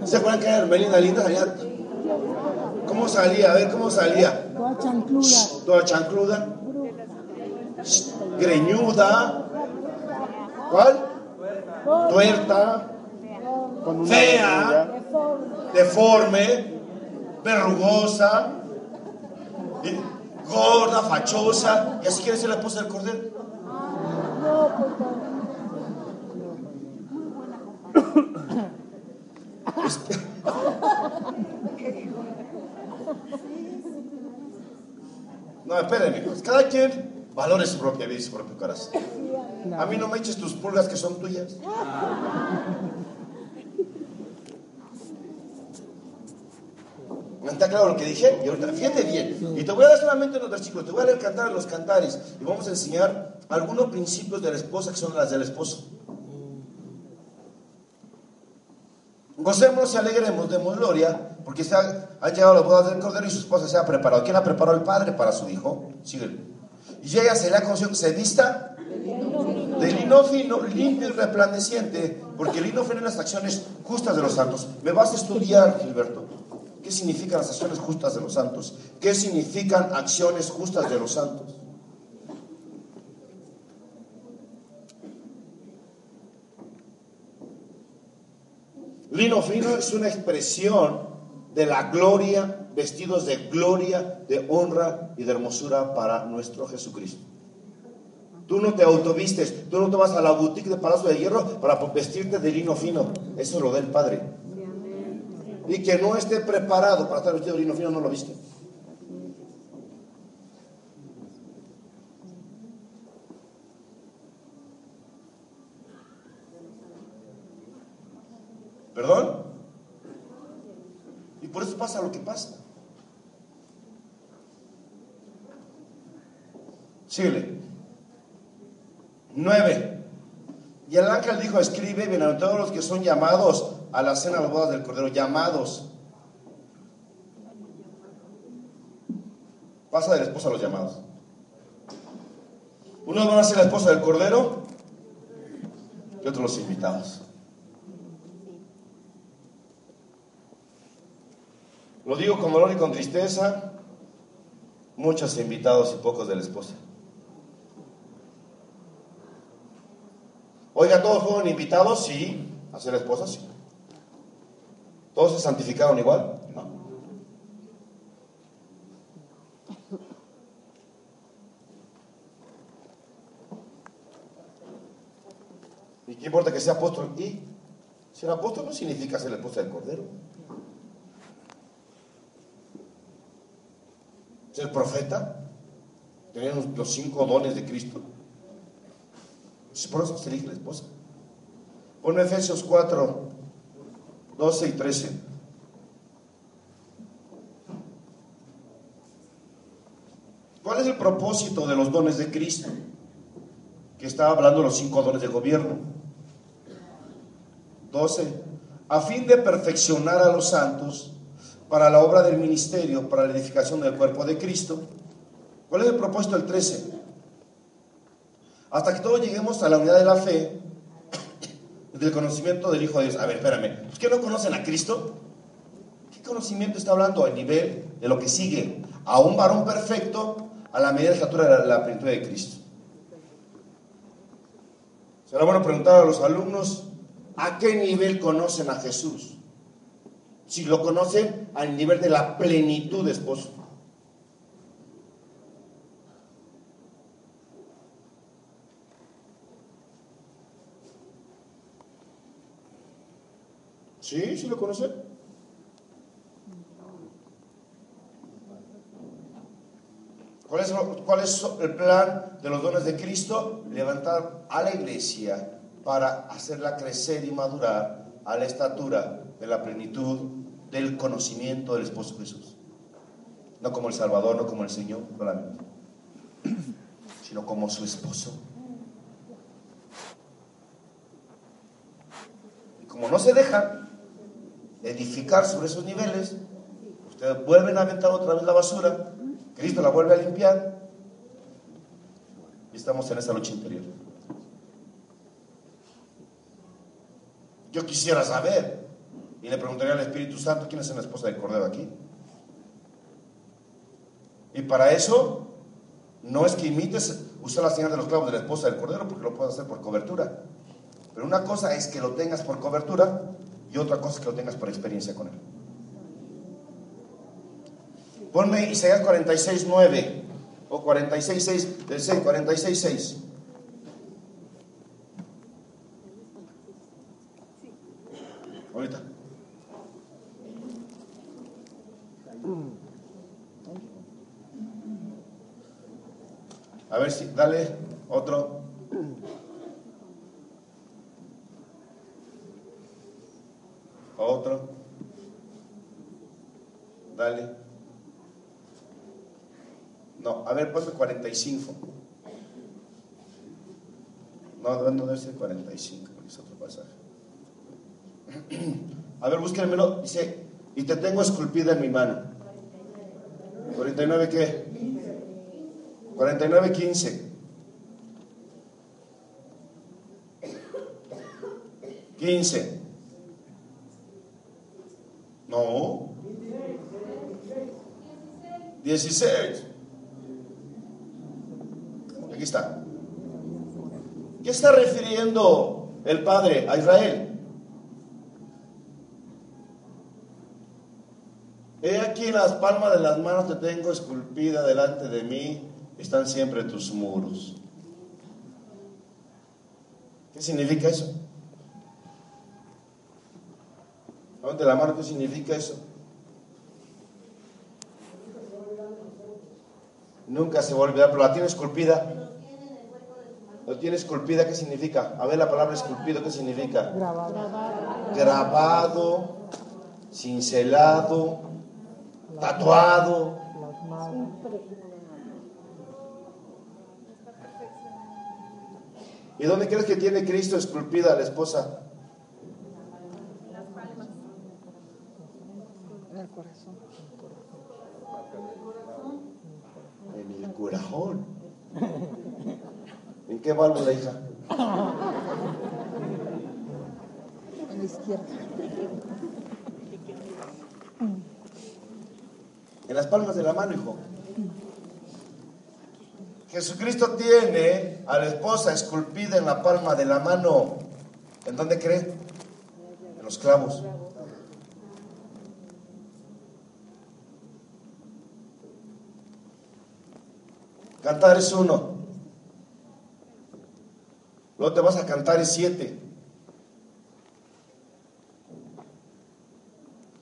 ¿Se acuerdan que era Hermelinda Linda? Salía- ¿Cómo salía? A ver, ¿cómo salía? Toda chancluda. Toda chancluda. Greñuda. ¿Cuál? Tuerta. Fea. Deforme. Verrugosa. Gorda, fachosa. ¿Y así quiere ser la esposa del cordero? No, espérenme. pues, Cada quien valore su propia vida y su propio corazón. A mí no me eches tus pulgas que son tuyas. ¿Me está claro lo que dije? Y ahorita, fíjate bien. Y te voy a dar solamente unos versículos. Te voy a leer cantar los cantares. Y vamos a enseñar algunos principios de la esposa que son las del esposo. Gocémonos y alegremos, demos gloria, porque se ha, han llegado las bodas del Cordero y su esposa se ha preparado. ¿Quién ha preparado el Padre para su hijo? Síguelo. Y ella se le ha conocido que se vista de lino fino, limpio y resplandeciente, porque el lino fino en las acciones justas de los santos. Me vas a estudiar, Gilberto. ¿Qué significan las acciones justas de los santos? ¿Qué significan acciones justas de los santos? Lino fino es una expresión de la gloria, vestidos de gloria, de honra y de hermosura para nuestro Jesucristo. Tú no te autovistes, tú no te vas a la boutique de Palacio de Hierro para vestirte de lino fino. Eso es lo del Padre. Y que no esté preparado para estar vestido de lino fino no lo viste. ¿Perdón? Y por eso pasa lo que pasa. Síguele. Nueve. Y el ángel dijo, escribe, bienaventurados los que son llamados a la cena de las bodas del Cordero, llamados. Pasa de la esposa a los llamados. Unos van a ser la esposa del Cordero y otros los invitados. Lo digo con dolor y con tristeza, muchos invitados y pocos de la esposa. Oiga, ¿todos fueron invitados? Sí. ¿A ser esposa? Sí. ¿Todos se santificaron igual? No. ¿Y qué importa que sea apóstol? Y ser apóstol no significa ser la esposa del Cordero. Ser profeta, tener los cinco dones de Cristo. Por eso se elige la esposa. Pon Efesios 4, 12 y 13. ¿Cuál es el propósito de los dones de Cristo? Que estaba hablando los cinco dones de gobierno. 12. A fin de perfeccionar a los santos para la obra del ministerio, para la edificación del cuerpo de Cristo. ¿Cuál es el propósito del 13? Hasta que todos lleguemos a la unidad de la fe, del conocimiento del Hijo de Dios. A ver, espérame. ¿Es que no conocen a Cristo? ¿Qué conocimiento está hablando a nivel de lo que sigue? A un varón perfecto a la medida de la estatura de la, plenitud de Cristo. Será bueno preguntar a los alumnos a qué nivel conocen a Jesús. Si lo conocen al nivel de la plenitud de esposo. ¿Sí? ¿Sí lo conocen? ¿Cuál es, ¿Cuál es el plan de los dones de Cristo? Levantar a la iglesia para hacerla crecer y madurar a la estatura de la plenitud del conocimiento del esposo Jesús. No como el Salvador, no como el Señor, solamente, sino como su esposo. Y como no se dejan edificar sobre esos niveles, ustedes vuelven a aventar otra vez la basura Cristo la vuelve a limpiar y estamos en esa lucha interior. Yo quisiera saber, y le preguntaría al Espíritu Santo, ¿quién es la esposa del Cordero aquí? Y para eso, no es que imites usar la señal de los clavos de la esposa del Cordero, porque lo puedes hacer por cobertura. Pero una cosa es que lo tengas por cobertura y otra cosa es que lo tengas por experiencia con él. Ponme Isaías 46, 9 o 46, 6 del 6, 46, 6. Ahorita. A ver si, dale otro. Otro. Dale. No, a ver, ponme 45. No, no debe ser 45, porque es otro pasaje. A ver, búsquenmelo. Dice, y te tengo esculpida en mi mano. ¿49 qué? 49, 15. 15. No. 16. Aquí está. ¿Qué está refiriendo el Padre a Israel? He aquí las palmas de las manos te tengo esculpida delante de mí, están siempre tus muros. ¿Qué significa eso? de la mano, ¿qué significa eso? Nunca se va a olvidar, pero la tiene esculpida. ¿Lo tiene esculpida? ¿Qué significa? A ver la palabra esculpido, ¿qué significa? Grabado. Grabado, cincelado, tatuado. ¿Y dónde crees que tiene Cristo esculpida a la esposa? En el corazón. En el corazón. ¿En qué válvula, hija? En la izquierda. En las palmas de la mano, hijo. Jesucristo tiene a la esposa esculpida en la palma de la mano. ¿En dónde cree? En los clavos. Cantar es uno. Luego te vas a cantar es siete.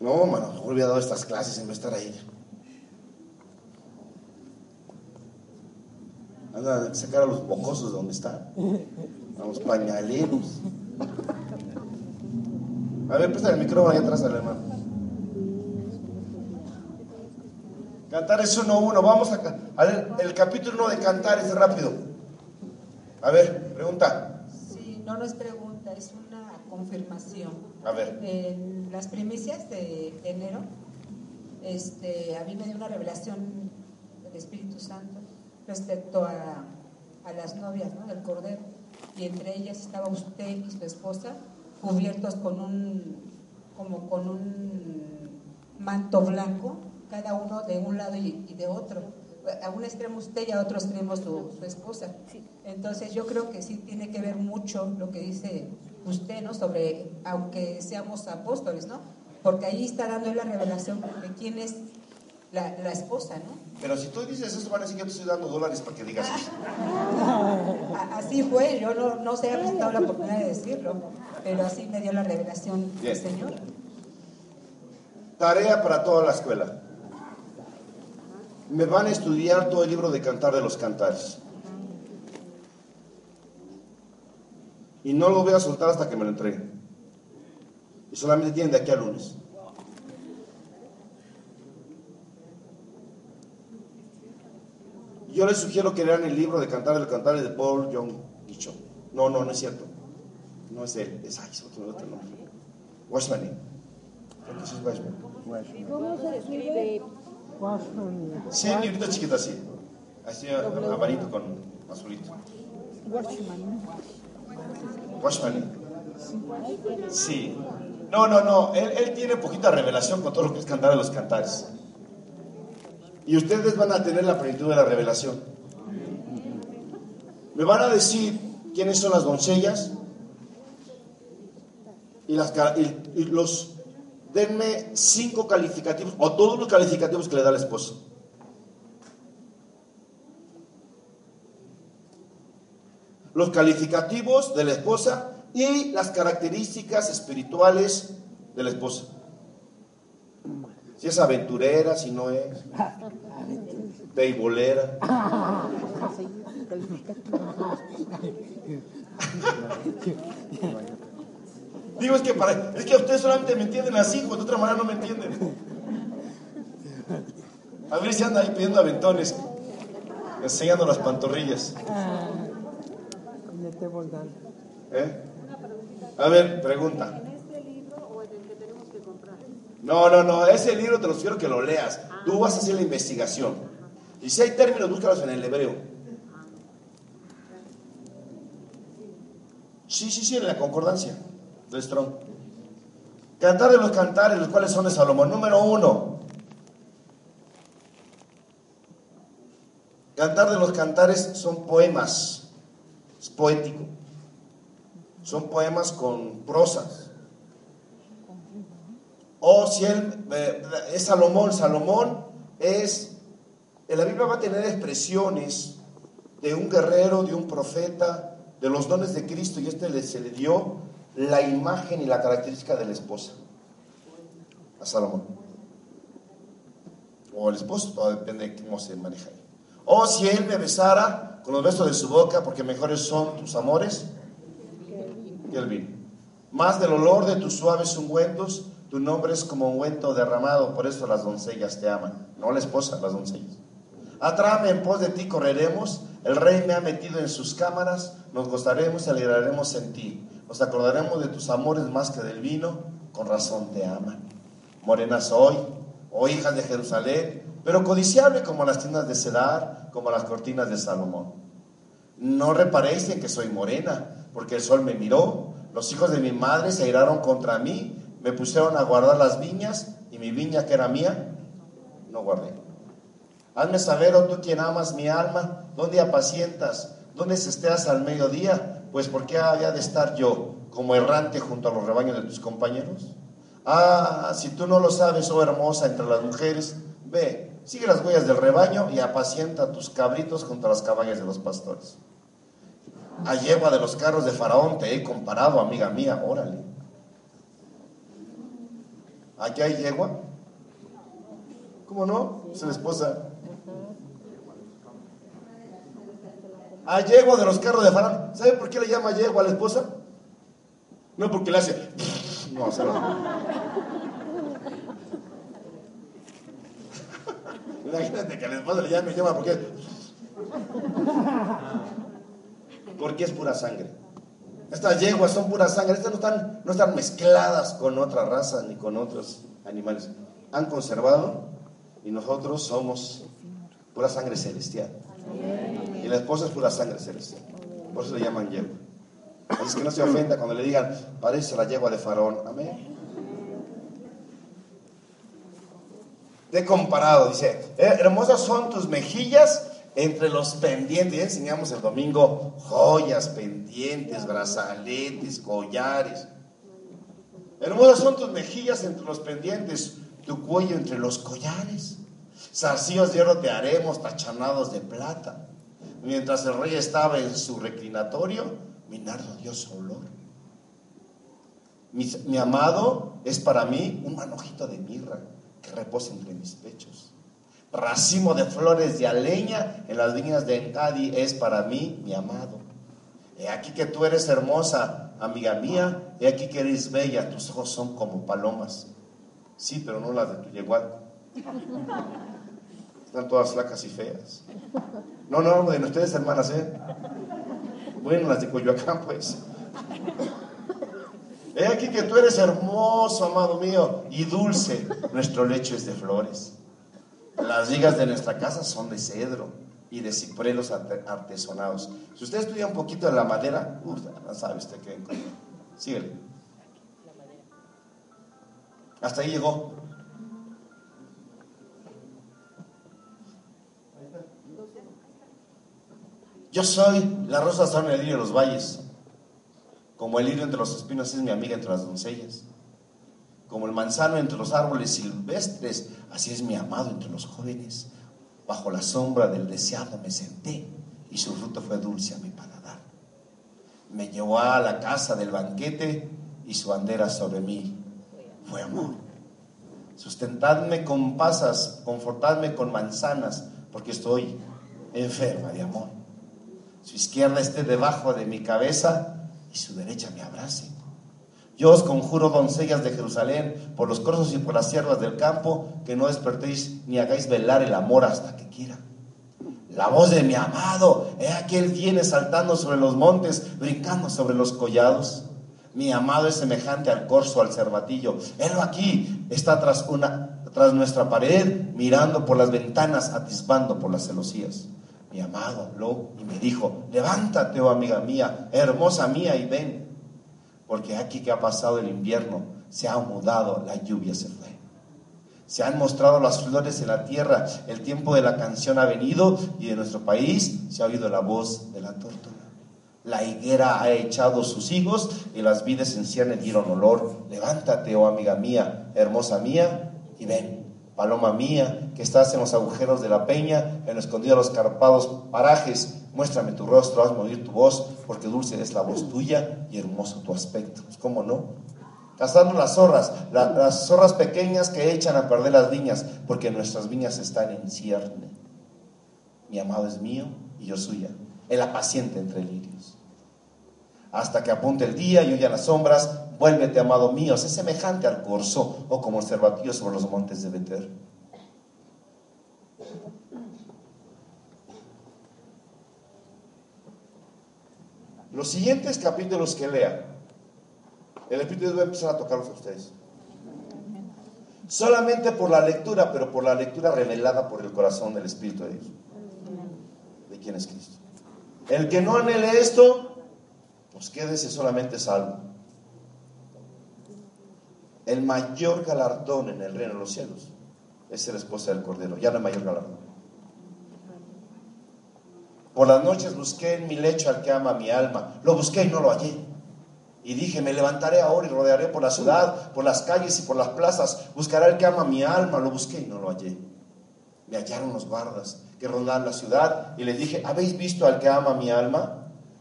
No, mano, mejor hubiera dado estas clases en vez de estar ahí. Anda a sacar a los bocosos de donde están. A los pañaleros. A ver, presta el micrófono ahí atrás al hermano. Cantar es uno uno. Vamos a, a ver el capítulo 1 de Cantar es rápido. A ver, pregunta. Sí, no, no es pregunta, es una confirmación. A ver. En las primicias de, de enero, este, a mí me dio una revelación del Espíritu Santo respecto a, a las novias ¿no? del Cordero. Y entre ellas estaba usted y su esposa cubiertos con un, como con un manto blanco, cada uno de un lado y, y de otro. a un extremo usted y a otro extremo su, su esposa. Entonces yo creo que sí tiene que ver mucho lo que dice usted, ¿no? Sobre, aunque seamos apóstoles, ¿no? Porque ahí está dando la revelación de quién es la, la esposa, ¿no? Pero si tú dices eso, van a decir que yo te estoy dando dólares para que digas eso. A- Así fue, yo no, no se ha presentado la oportunidad de decirlo, pero así me dio la revelación Bien. el Señor. Tarea para toda la escuela. Me van a estudiar todo el libro de Cantar de los Cantares. Y no lo voy a soltar hasta que me lo entreguen. Y solamente tienen de aquí al lunes. Yo les sugiero que lean el libro de Cantar de los Cantares de Paul John Guichon. No, no, no es cierto. No es él. Es, ay, es otro, otro nombre. Washman. Creo que es Washman. ¿Cómo se escribe? Sí, un librito chiquito así. Así amarillo con azulito. Watchman. Washman. Sí. No, no, no. Él, él tiene poquita revelación con todo lo que es cantar de los cantares. Y ustedes van a tener la plenitud de la revelación. Me van a decir quiénes son las doncellas y, las, los... Denme cinco calificativos o todos los calificativos que le da la esposa. Los calificativos de la esposa y las características espirituales de la esposa. Si es aventurera, si no es. Beibolera. Digo, es que, para, es que ustedes solamente me entienden así, de otra manera no me entienden. A ver si anda ahí pidiendo aventones, enseñando las pantorrillas. ¿Eh? A ver, pregunta. No, no, no, ese libro te lo sugiero que lo leas. Tú vas a hacer la investigación. Y si hay términos, búscalos en el hebreo. Sí, sí, sí, en la concordancia de Strong. Cantar de los cantares, los cuales son de Salomón. Número uno. Cantar de los cantares son poemas. Es poético. Son poemas con prosas. O si él eh, es Salomón, Salomón es, en la Biblia va a tener expresiones de un guerrero, de un profeta, de los dones de Cristo y este se le dio la imagen y la característica de la esposa a Salomón. O el esposo, todo depende de cómo se maneja ahí. O si él me besara con los besos de su boca, porque mejores son tus amores que el vino. Más del olor de tus suaves ungüentos, tu nombre es como ungüento derramado, por eso las doncellas te aman. No la esposa, las doncellas. Atráme en pos de ti correremos, el rey me ha metido en sus cámaras, nos gozaremos y alegraremos en ti. Nos acordaremos de tus amores más que del vino, con razón te aman. Morena soy, oh hijas de Jerusalén, pero codiciable como las tiendas de Cedar, como las cortinas de Salomón. No reparéis en que soy morena, porque el sol me miró, los hijos de mi madre se airaron contra mí, me pusieron a guardar las viñas, y mi viña que era mía, no guardé. Hazme saber, oh tú quien amas mi alma, dónde apacientas, dónde esteas al mediodía, pues ¿por qué había de estar yo como errante junto a los rebaños de tus compañeros? Ah, si tú no lo sabes, oh hermosa entre las mujeres, ve, sigue las huellas del rebaño y apacienta tus cabritos contra las caballas de los pastores. A yegua de los carros de Faraón te he comparado, amiga mía, órale. ¿Aquí hay yegua? ¿Cómo no? Es la esposa. A yegua de los carros de Faraón. ¿Sabe por qué le llama yegua a la esposa? No porque le hace. No, se Imagínate que a la esposa le llame yegua porque. Porque es pura sangre. Estas yeguas son pura sangre. Estas no están, no están mezcladas con otra raza ni con otros animales. Han conservado y nosotros somos pura sangre celestial. Y la esposa es pura sangre celestial. Por eso le llaman yegua. Así es que no se ofenda cuando le digan, parece la yegua de Faraón. Amén. te he comparado, dice, "Eh, hermosas son tus mejillas entre los pendientes. Ya enseñamos el domingo joyas, pendientes, brazaletes, collares. Hermosas son tus mejillas entre los pendientes, tu cuello entre los collares. Zarcillos de oro te haremos, tachanados de plata. Mientras el rey estaba en su reclinatorio, mi nardo dio su olor. Mi, mi amado es para mí un manojito de mirra que reposa entre mis pechos. Racimo de flores de aleña en las viñas de Encadi es para mí mi amado. He aquí que tú eres hermosa, amiga mía, he aquí que eres bella, tus ojos son como palomas. Sí, pero no las de tu yegual. Están todas flacas y feas. No, no, de ustedes hermanas, ¿eh? Bueno, las de Coyoacán, pues. He aquí que tú eres hermoso, amado mío, y dulce. Nuestro lecho es de flores. Las vigas de nuestra casa son de cedro y de ciprelos arte- artesonados. Si usted estudia un poquito de la madera, uh, no sabe usted qué encuentra. Síguele. Hasta ahí llegó. Yo soy la rosa son el lirio de los valles. Como el lirio entre los espinos es mi amiga entre las doncellas. Como el manzano entre los árboles silvestres, así es mi amado entre los jóvenes. Bajo la sombra del deseado me senté y su fruto fue dulce a mi paladar. Me llevó a la casa del banquete y su bandera sobre mí fue amor. Sustentadme con pasas, confortadme con manzanas, porque estoy enferma de amor. Su izquierda esté debajo de mi cabeza y su derecha me abrace. Yo os conjuro, doncellas de Jerusalén, por los corzos y por las siervas del campo, que no despertéis ni hagáis velar el amor hasta que quiera. La voz de mi amado, he aquí él viene saltando sobre los montes, brincando sobre los collados. Mi amado es semejante al corzo, al cervatillo. Él aquí está tras, una, tras nuestra pared, mirando por las ventanas, atisbando por las celosías. Mi amado habló y me dijo, levántate, oh amiga mía, hermosa mía, y ven, porque aquí que ha pasado el invierno, se ha mudado, la lluvia se fue. Se han mostrado las flores en la tierra, el tiempo de la canción ha venido y en nuestro país se ha oído la voz de la tórtola. La higuera ha echado sus higos y las vides en cierne dieron olor. Levántate, oh amiga mía, hermosa mía, y ven, paloma mía, que estás en los agujeros de la peña, en lo escondido de los carpados parajes, muéstrame tu rostro, hazme oír tu voz, porque dulce es la voz tuya y hermoso tu aspecto. Pues, ¿Cómo no? Cazando las zorras, la- las zorras pequeñas que echan a perder las viñas, porque nuestras viñas están en cierne. Mi amado es mío y yo suya, el apaciente entre lirios. Hasta que apunte el día y huyan las sombras, vuélvete, amado mío, sé semejante al corzo o como el cervatillo sobre los montes de Beter. Los siguientes capítulos que lea, el Espíritu de Dios va a empezar a tocarlos a ustedes. Solamente por la lectura, pero por la lectura revelada por el corazón del Espíritu de Dios. ¿De quién es Cristo? El que no anhele esto, pues quédese solamente salvo. El mayor galardón en el reino de los cielos es ser esposa del Cordero. Ya no hay mayor galardón. Por las noches busqué en mi lecho al que ama mi alma. Lo busqué y no lo hallé. Y dije, me levantaré ahora y rodearé por la ciudad, por las calles y por las plazas. Buscaré al que ama mi alma. Lo busqué y no lo hallé. Me hallaron los guardas que rondaban la ciudad y les dije, ¿habéis visto al que ama mi alma?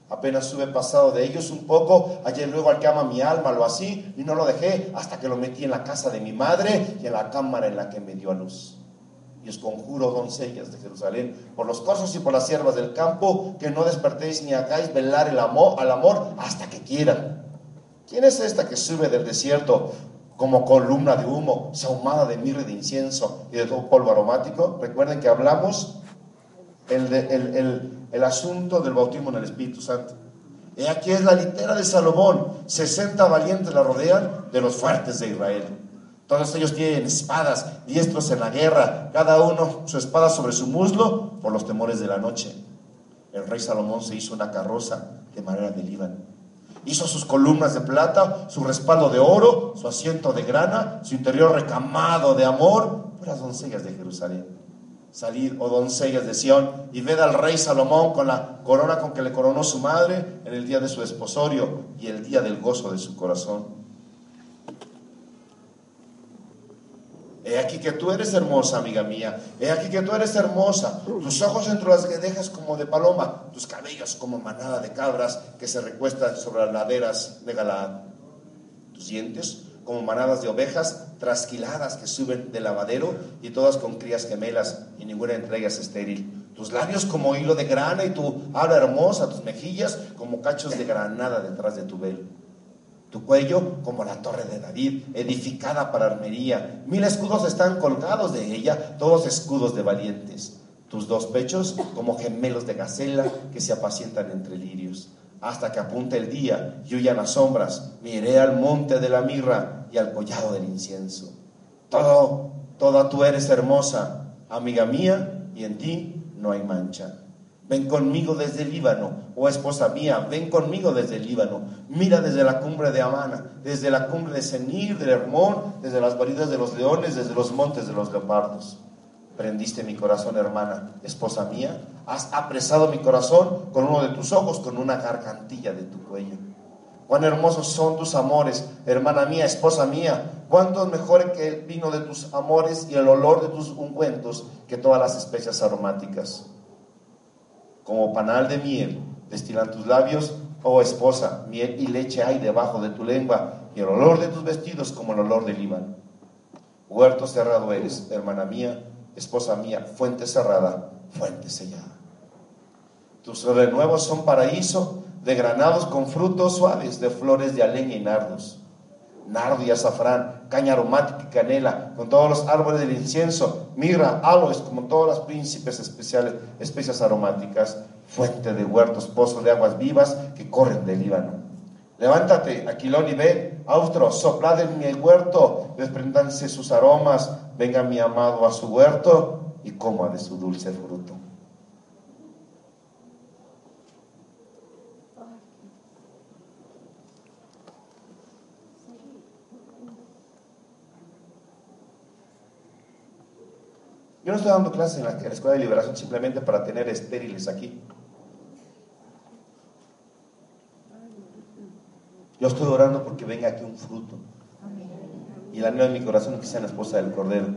Apenas sube pasado de ellos un poco, hallé luego al que ama mi alma, lo así, y no lo dejé hasta que lo metí en la casa de mi madre y en la cámara en la que me dio a luz. Y os conjuro, doncellas de Jerusalén, por los corzos y por las siervas del campo, que no despertéis ni hagáis velar el amor, al amor hasta que quieran. ¿Quién es esta que sube del desierto como columna de humo, sahumada de mirra de incienso y de todo polvo aromático? Recuerden que hablamos el, el- el- el asunto del bautismo en el Espíritu Santo. Y aquí es la litera de Salomón. 60 valientes la rodean de los fuertes de Israel. Todos ellos tienen espadas, diestros en la guerra, cada uno su espada sobre su muslo por los temores de la noche. El rey Salomón se hizo una carroza de madera de Líbano. Hizo sus columnas de plata, su respaldo de oro, su asiento de grana, su interior recamado de amor, puras doncellas de Jerusalén. Salid, oh doncellas de Sión, y ved al rey Salomón con la corona con que le coronó su madre en el día de su desposorio y el día del gozo de su corazón. He aquí que tú eres hermosa, amiga mía. He aquí que tú eres hermosa. Tus ojos entre las guedejas como de paloma, tus cabellos como manada de cabras que se recuestan sobre las laderas de Galaad. Tus dientes como manadas de ovejas trasquiladas que suben del lavadero y todas con crías gemelas y ninguna entre ellas estéril. Tus labios como hilo de grana y tu habla hermosa, tus mejillas como cachos de granada detrás de tu velo tu cuello como la torre de David, edificada para armería. Mil escudos están colgados de ella, todos escudos de valientes. Tus dos pechos como gemelos de gacela que se apacientan entre lirios. Hasta que apunte el día y huyan las sombras, miré al monte de la mirra y al collado del incienso. Todo, toda tú eres hermosa, amiga mía, y en ti no hay mancha. Ven conmigo desde el Líbano, oh esposa mía, ven conmigo desde el Líbano. Mira desde la cumbre de Amana, desde la cumbre de Senir, del Hermón, desde las guaridas de los leones, desde los montes de los leopardos. Prendiste mi corazón, hermana, esposa mía. Has apresado mi corazón con uno de tus ojos, con una gargantilla de tu cuello. Cuán hermosos son tus amores, hermana mía, esposa mía. Cuánto mejor que el vino de tus amores y el olor de tus ungüentos que todas las especias aromáticas como panal de miel, destilan tus labios, oh esposa, miel y leche hay debajo de tu lengua, y el olor de tus vestidos como el olor del Líbano. Huerto cerrado eres, hermana mía, esposa mía, fuente cerrada, fuente sellada. Tus renuevos son paraíso de granados con frutos suaves, de flores de aleña y nardos nardo y azafrán, caña aromática y canela, con todos los árboles del incienso, mirra, aloes, como todas las príncipes especiales, especias aromáticas, fuente de huertos, pozo de aguas vivas que corren del Líbano. Levántate, Aquilón, y ve, austro, soplad en mi huerto, desprendanse sus aromas, venga mi amado a su huerto y coma de su dulce fruto. Yo no estoy dando clases en la, Escuela de Liberación simplemente para tener estériles aquí. Yo estoy orando porque venga aquí un fruto. Y el anhelo de mi corazón es que sea la esposa del Cordero.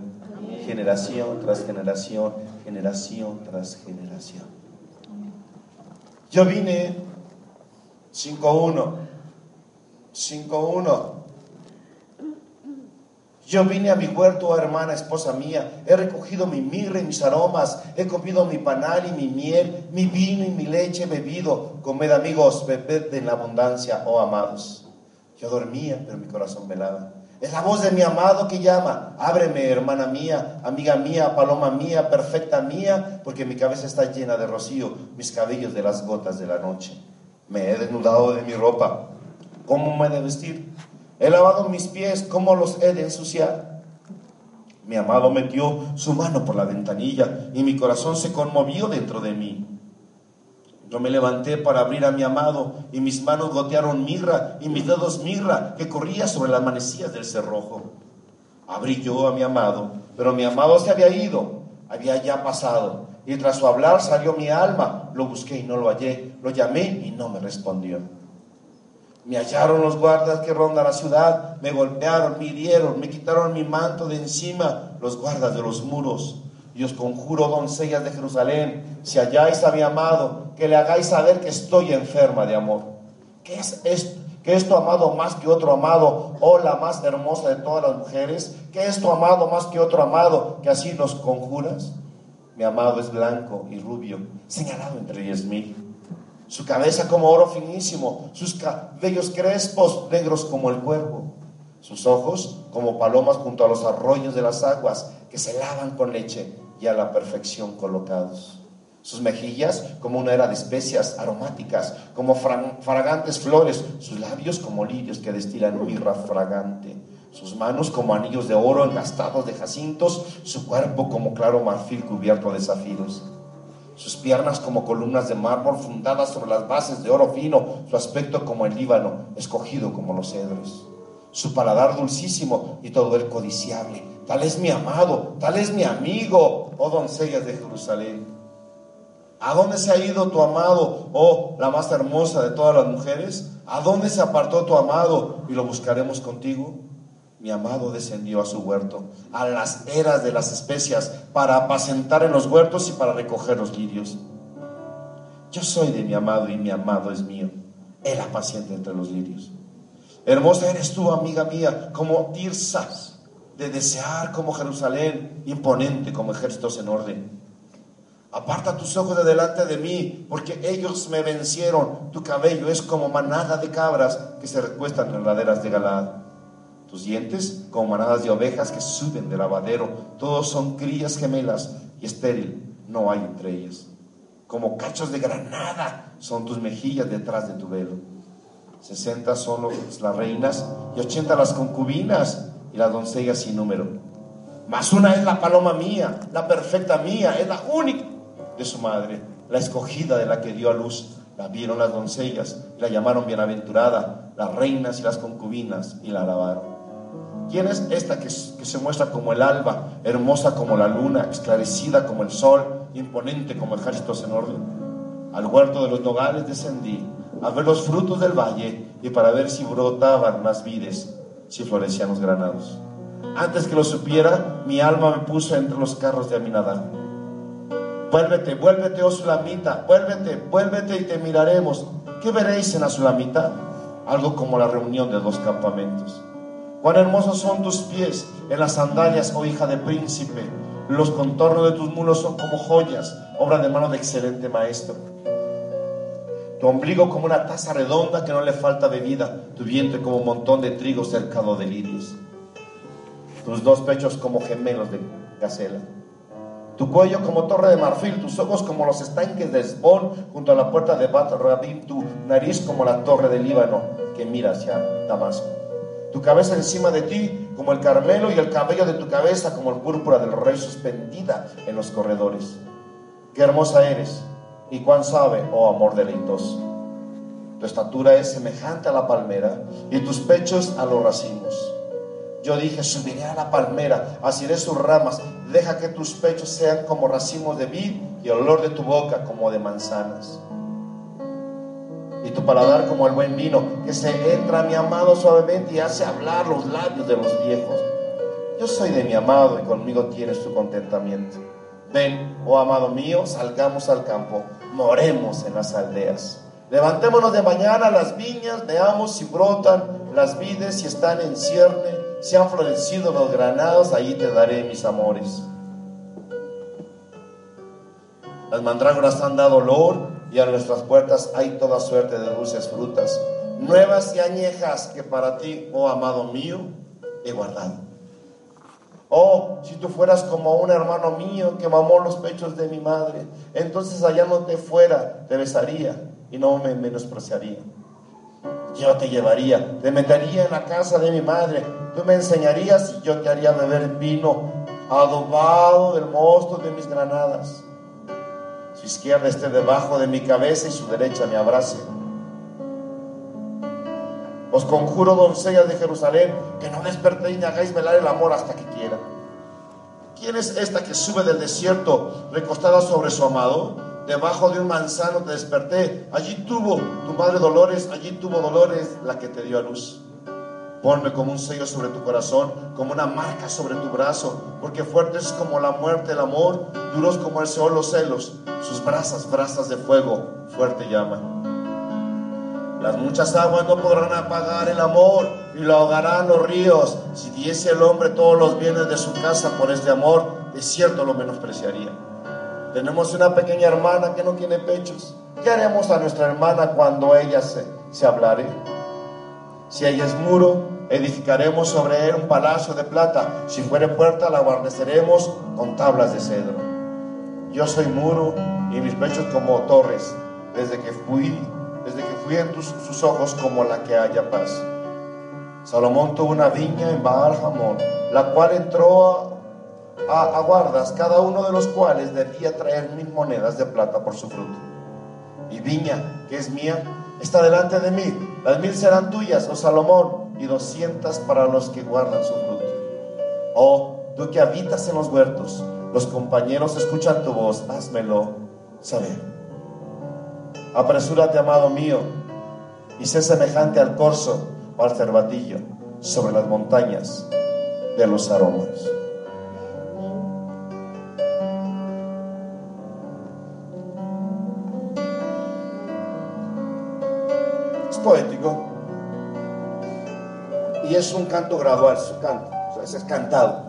Generación tras generación, generación tras generación. Yo vine 5-1, 5-1. Yo vine a mi huerto, hermana, esposa mía, he recogido mi mirra y mis aromas, he comido mi panal y mi miel, mi vino y mi leche he bebido. Comed amigos, bebed en la abundancia, oh amados. Yo dormía, pero mi corazón velaba. Es la voz de mi amado que llama. Ábreme, hermana mía, amiga mía, paloma mía, perfecta mía, porque mi cabeza está llena de rocío, mis cabellos de las gotas de la noche. Me he desnudado de mi ropa. ¿Cómo me he de vestir? He lavado mis pies, ¿cómo los he de ensuciar? Mi amado metió su mano por la ventanilla y mi corazón se conmovió dentro de mí. Yo me levanté para abrir a mi amado y mis manos gotearon mirra y mis dedos mirra que corría sobre las manecillas del cerrojo. Abrí yo a mi amado, pero mi amado se había ido, había ya pasado. Y tras su hablar salió mi alma, lo busqué y no lo hallé, lo llamé y no me respondió. Me hallaron los guardas que rondan la ciudad, me golpearon, me hirieron, me quitaron mi manto de encima, los guardas de los muros. Y os conjuro, doncellas de Jerusalén, si halláis a mi amado, que le hagáis saber que estoy enferma de amor. ¿Qué es esto? ¿Qué es tu amado más que otro amado? Oh, la más hermosa de todas las mujeres. ¿Qué es tu amado más que otro amado? Que así nos conjuras. Mi amado es blanco y rubio, señalado entre diez mil su cabeza como oro finísimo, sus cabellos crespos, negros como el cuervo, sus ojos como palomas junto a los arroyos de las aguas que se lavan con leche y a la perfección colocados. Sus mejillas como una era de especias aromáticas, como fragantes flores, sus labios como lirios que destilan mirra fragante, sus manos como anillos de oro engastados de jacintos, su cuerpo como claro marfil cubierto de zafiros sus piernas como columnas de mármol fundadas sobre las bases de oro fino, su aspecto como el Líbano, escogido como los cedros, su paladar dulcísimo y todo el codiciable, tal es mi amado, tal es mi amigo, oh doncellas de Jerusalén. ¿A dónde se ha ido tu amado, oh la más hermosa de todas las mujeres? ¿A dónde se apartó tu amado y lo buscaremos contigo? Mi amado descendió a su huerto, a las eras de las especias, para apacentar en los huertos y para recoger los lirios. Yo soy de mi amado y mi amado es mío. Él apacienta entre los lirios. Hermosa eres tú, amiga mía, como Tirsas, de desear como Jerusalén, imponente como ejércitos en orden. Aparta tus ojos de delante de mí, porque ellos me vencieron. Tu cabello es como manada de cabras que se recuestan en laderas de Galaad. Dientes como manadas de ovejas que suben del lavadero. Todos son crías gemelas y estéril no hay entre ellas. Como cachos de granada son tus mejillas detrás de tu velo. Sesenta son las reinas y ochenta las concubinas y las doncellas sin número. Mas una es la paloma mía, la perfecta mía, es la única de su madre, la escogida de la que dio a luz. La vieron las doncellas y la llamaron bienaventurada, las reinas y las concubinas y la alabaron. ¿Quién es esta que, se muestra como el alba, hermosa como la luna, esclarecida como el sol, imponente como ejércitos en orden? Al huerto de los nogales descendí a ver los frutos del valle y para ver si brotaban más vides, si florecían los granados. Antes que lo supiera, mi alma me puso entre los carros de Aminadab. Vuélvete, vuélvete, oh Sulamita, vuélvete, vuélvete y te miraremos. ¿Qué veréis en la Sulamita? Algo como la reunión de dos campamentos. Cuán hermosos son tus pies en las sandalias, oh hija de príncipe. Los contornos de tus mulos son como joyas, obra de mano de excelente maestro. Tu ombligo como una taza redonda que no le falta bebida, tu vientre como un montón de trigo cercado de lirios. Tus dos pechos como gemelos de gacela. Tu cuello como torre de marfil, tus ojos como los estanques de Esbón junto a la puerta de Bat Rabim, tu nariz como la torre del Líbano que mira hacia Damasco. Tu cabeza encima de ti como el Carmelo y el cabello de tu cabeza como el púrpura del rey suspendida en los corredores. Qué hermosa eres y cuán sabe, oh amor deleitoso. Tu estatura es semejante a la palmera y tus pechos a los racimos. Yo dije, subiré a la palmera, asiré sus ramas, deja que tus pechos sean como racimos de vid y el olor de tu boca como de manzanas. Y tu paladar como el buen vino, que se entra mi amado suavemente y hace hablar los labios de los viejos. Yo soy de mi amado y conmigo tienes tu contentamiento. Ven, oh amado mío, salgamos al campo, moremos en las aldeas. Levantémonos de mañana las viñas, veamos si brotan las vides, si están en cierne, si han florecido los granados, ahí te daré mis amores. Las mandrágoras han dado olor y a nuestras puertas hay toda suerte de dulces frutas, nuevas y añejas que para ti, oh amado mío, he guardado. Oh, si tú fueras como un hermano mío que mamó los pechos de mi madre, entonces hallándote fuera te besaría y no me menospreciaría. Yo te llevaría, te metería en la casa de mi madre, tú me enseñarías y yo te haría beber vino adobado del mosto de mis granadas. Izquierda esté debajo de mi cabeza y su derecha me abrace. Os conjuro, doncellas de Jerusalén, que no despertéis ni hagáis velar el amor hasta que quiera. ¿Quién es esta que sube del desierto recostada sobre su amado? Debajo de un manzano te desperté. Allí tuvo tu madre dolores, allí tuvo dolores la que te dio a luz. Ponme como un sello sobre tu corazón, como una marca sobre tu brazo, porque fuerte es como la muerte el amor, duros como el Seol los celos, sus brasas, brasas de fuego, fuerte llama. Las muchas aguas no podrán apagar el amor y lo ahogarán los ríos. Si diese el hombre todos los bienes de su casa por este amor, de cierto lo menospreciaría. Tenemos una pequeña hermana que no tiene pechos. ¿Qué haremos a nuestra hermana cuando ella se, se hablare? Si ella es muro, edificaremos sobre él un palacio de plata. Si fuere puerta, la guarneceremos con tablas de cedro. Yo soy muro y mis pechos como torres. Desde que fui, desde que fui en tus, sus ojos como la que haya paz. Salomón tuvo una viña en Baal Hamón, la cual entró a, a guardas, cada uno de los cuales debía traer mil monedas de plata por su fruto. Mi viña, que es mía, está delante de mí. Las mil serán tuyas, oh Salomón, y doscientas para los que guardan su fruto. Oh, Tú que habitas en los huertos, los compañeros escuchan tu voz, házmelo saber. Apresúrate, amado mío, y sé semejante al corzo o al cervatillo sobre las montañas de los aromas. Poético y es un canto gradual, es un canto, o sea, es cantado.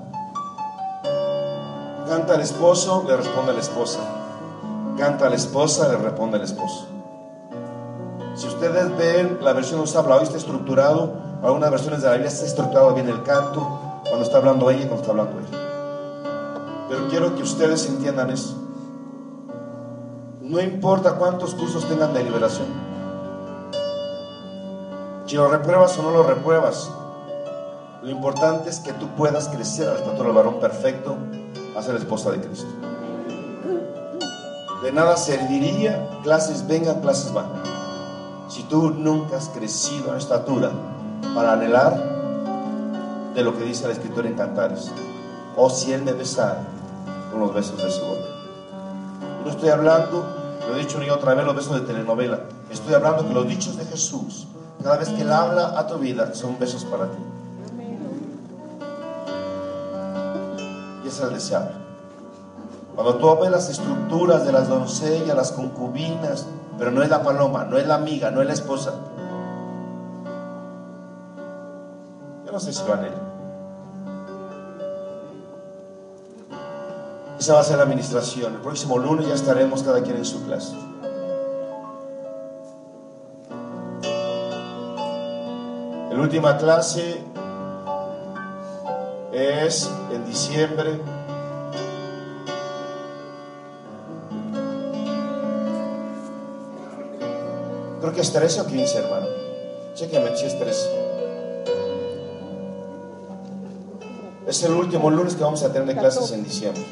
Canta el esposo, le responde la esposa. Canta la esposa, le responde el esposo. Si ustedes ven la versión nos habla hoy está estructurado, algunas versiones de la Biblia está estructurado bien el canto, cuando está hablando ella y cuando está hablando él. Pero quiero que ustedes entiendan eso. No importa cuántos cursos tengan de liberación. Si lo repruebas o no lo repruebas, lo importante es que tú puedas crecer al estatura del varón perfecto a ser esposa de Cristo. De nada serviría clases vengan, clases van. Si tú nunca has crecido en estatura para anhelar de lo que dice la escritura en Cantares, o si Él me besara con los besos de su boca. No estoy hablando, lo he dicho ni otra vez, los besos de telenovela. Estoy hablando que los dichos de Jesús, cada vez que Él habla a tu vida, son besos para ti. Y ese es el deseable. Cuando tú ves las estructuras de las doncellas, las concubinas, pero no es la paloma, no es la amiga, no es la esposa. Yo no sé si lo anhelo. Esa va a ser la administración. El próximo lunes ya estaremos cada quien en su clase. La última clase es en diciembre. Creo que es 13 o 15, hermano. Chequeme si es 13. Es el último lunes que vamos a tener de clases en diciembre.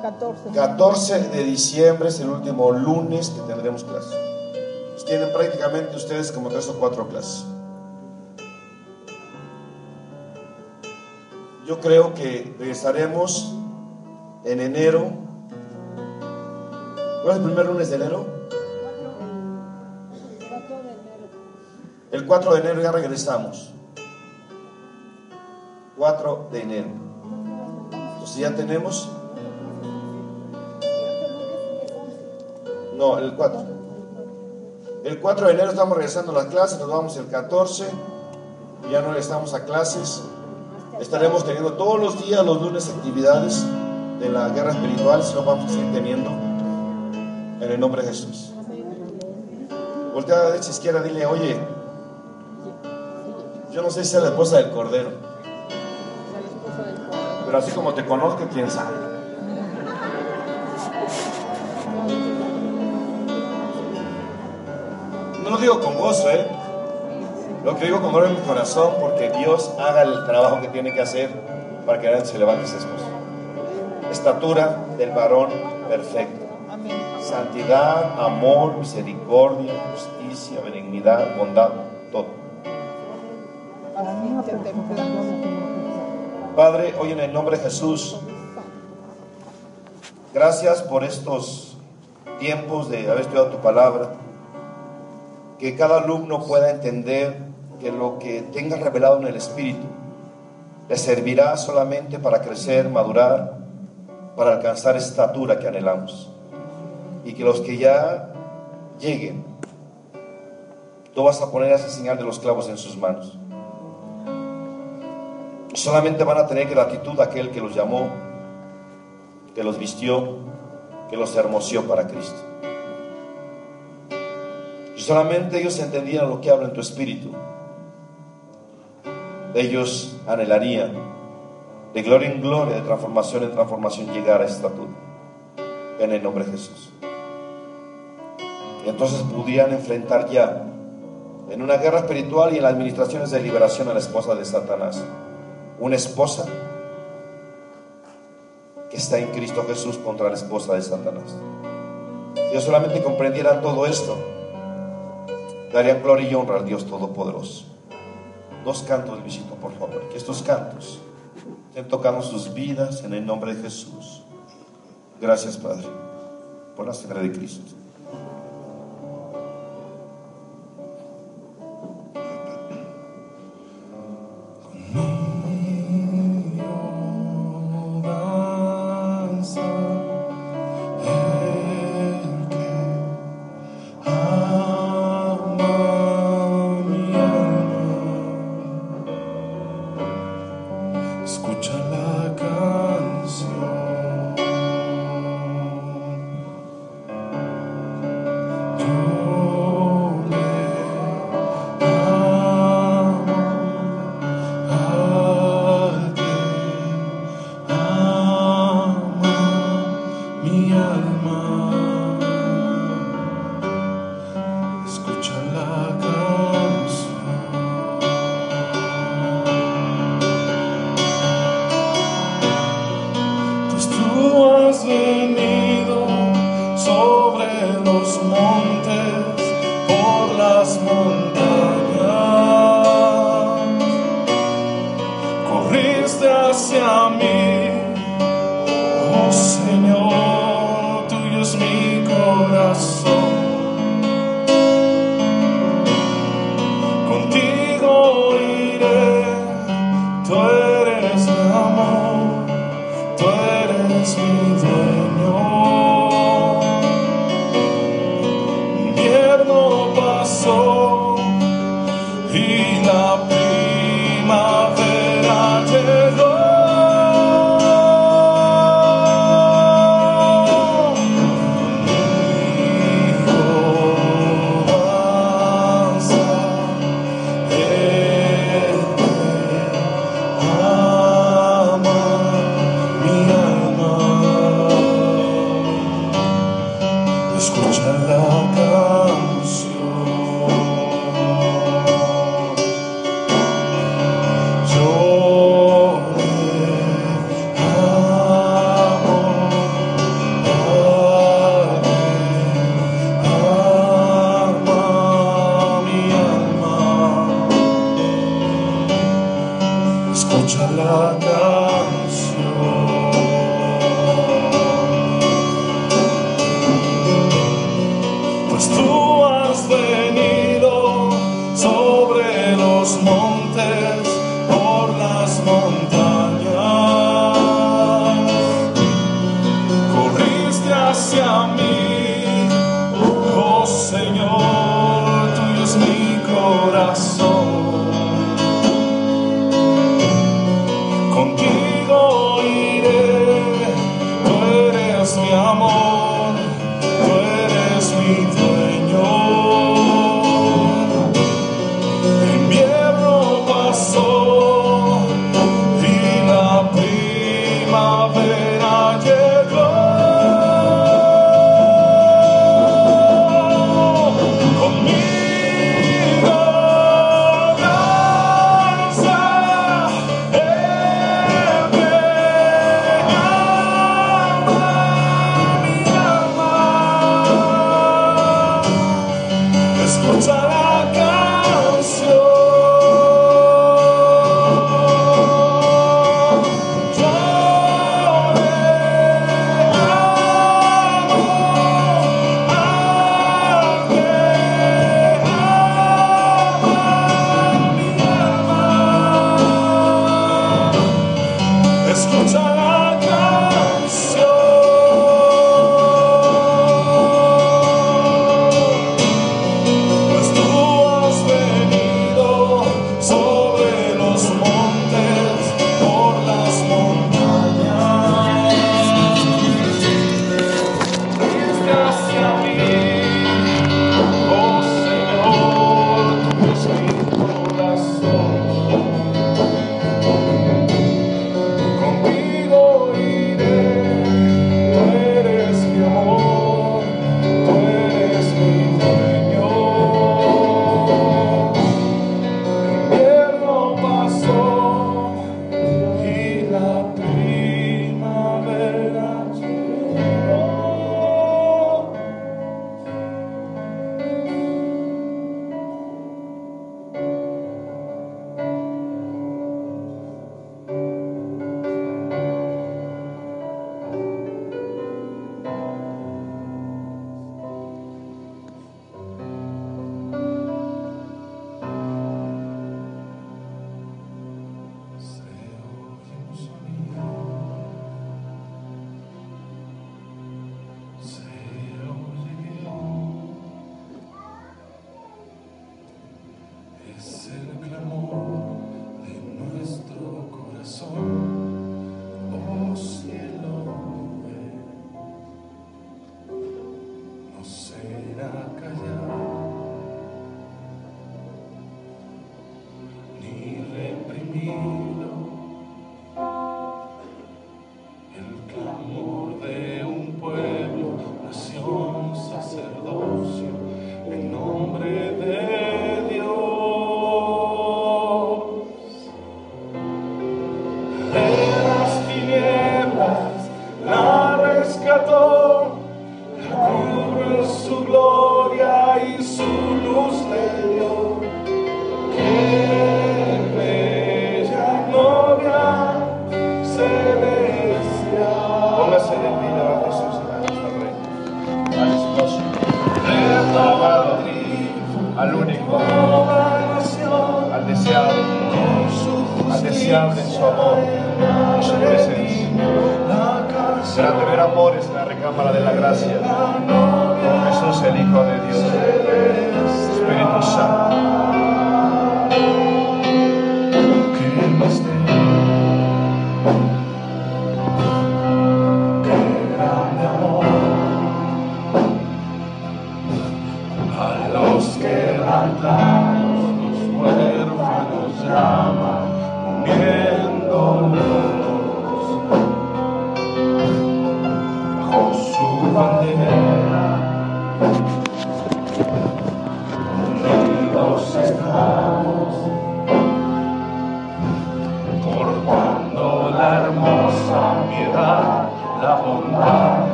14. 14 de diciembre es el último lunes que tendremos clases. Pues tienen prácticamente ustedes como tres o cuatro clases. Yo creo que regresaremos en enero. ¿Cuál es el primer lunes de enero? El 4 de enero ya regresamos. 4 de enero. Entonces ya tenemos. No, el 4. El 4 de enero estamos regresando a las clases, nos vamos el 14. Ya no regresamos a clases. Estaremos teniendo todos los días, los lunes, actividades de la guerra espiritual, si no vamos a seguir teniendo en el nombre de Jesús. Voltea a la derecha izquierda, dile, oye, yo no sé si es la esposa del Cordero, pero así como te conozco, quién sabe. No lo digo con gozo, ¿eh? Lo que digo con dolor en mi corazón, porque Dios haga el trabajo que tiene que hacer para que se levante ese esposo. Estatura del varón perfecto. Santidad, amor, misericordia, justicia, benignidad, bondad, todo. Padre, hoy en el nombre de Jesús, gracias por estos tiempos de haber estudiado tu palabra. Que cada alumno pueda entender que lo que tenga revelado en el Espíritu le servirá solamente para crecer, madurar, para alcanzar estatura que anhelamos. Y que los que ya lleguen, tú vas a poner esa señal de los clavos en sus manos. Solamente van a tener gratitud a aquel que los llamó, que los vistió, que los hermoseó para Cristo. Solamente ellos entendían lo que habla en tu espíritu. Ellos anhelarían de gloria en gloria, de transformación en transformación, llegar a estatura. En el nombre de Jesús. Y entonces pudieran enfrentar ya en una guerra espiritual y en las administraciones de liberación a la esposa de Satanás. Una esposa que está en Cristo Jesús contra la esposa de Satanás. Si ellos solamente comprendieran todo esto, darían gloria y honra al Dios Todopoderoso dos cantos, Luisito, por favor. Que estos cantos estén tocando sus vidas en el nombre de Jesús. Gracias, Padre, por la sangre de Cristo.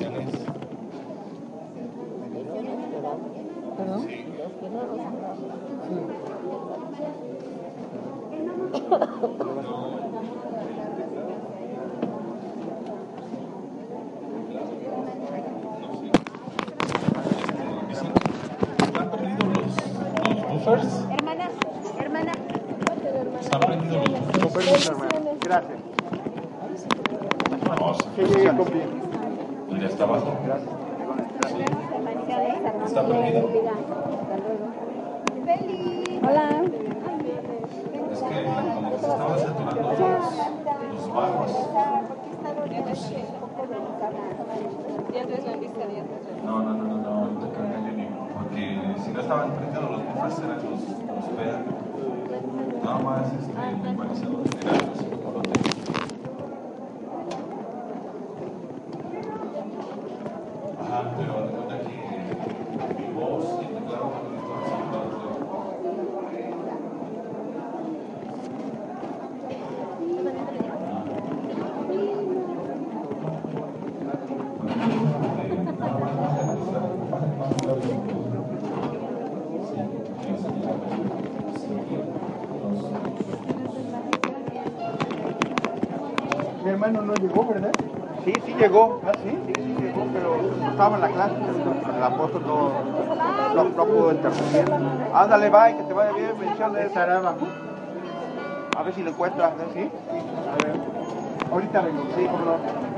canciones. Lázara nos, nos vea. Nada más, este, organizador general. llegó. ¿Ah, sí? Sí, sí llegó, pero estaba en la clase. El apóstol no, no, pudo interrumpir. Ándale, bye, que te vaya bien. Bendiciones. A ver si lo encuentras, ¿eh? ¿sí? A ver. Ahorita vengo, sí, cómo no.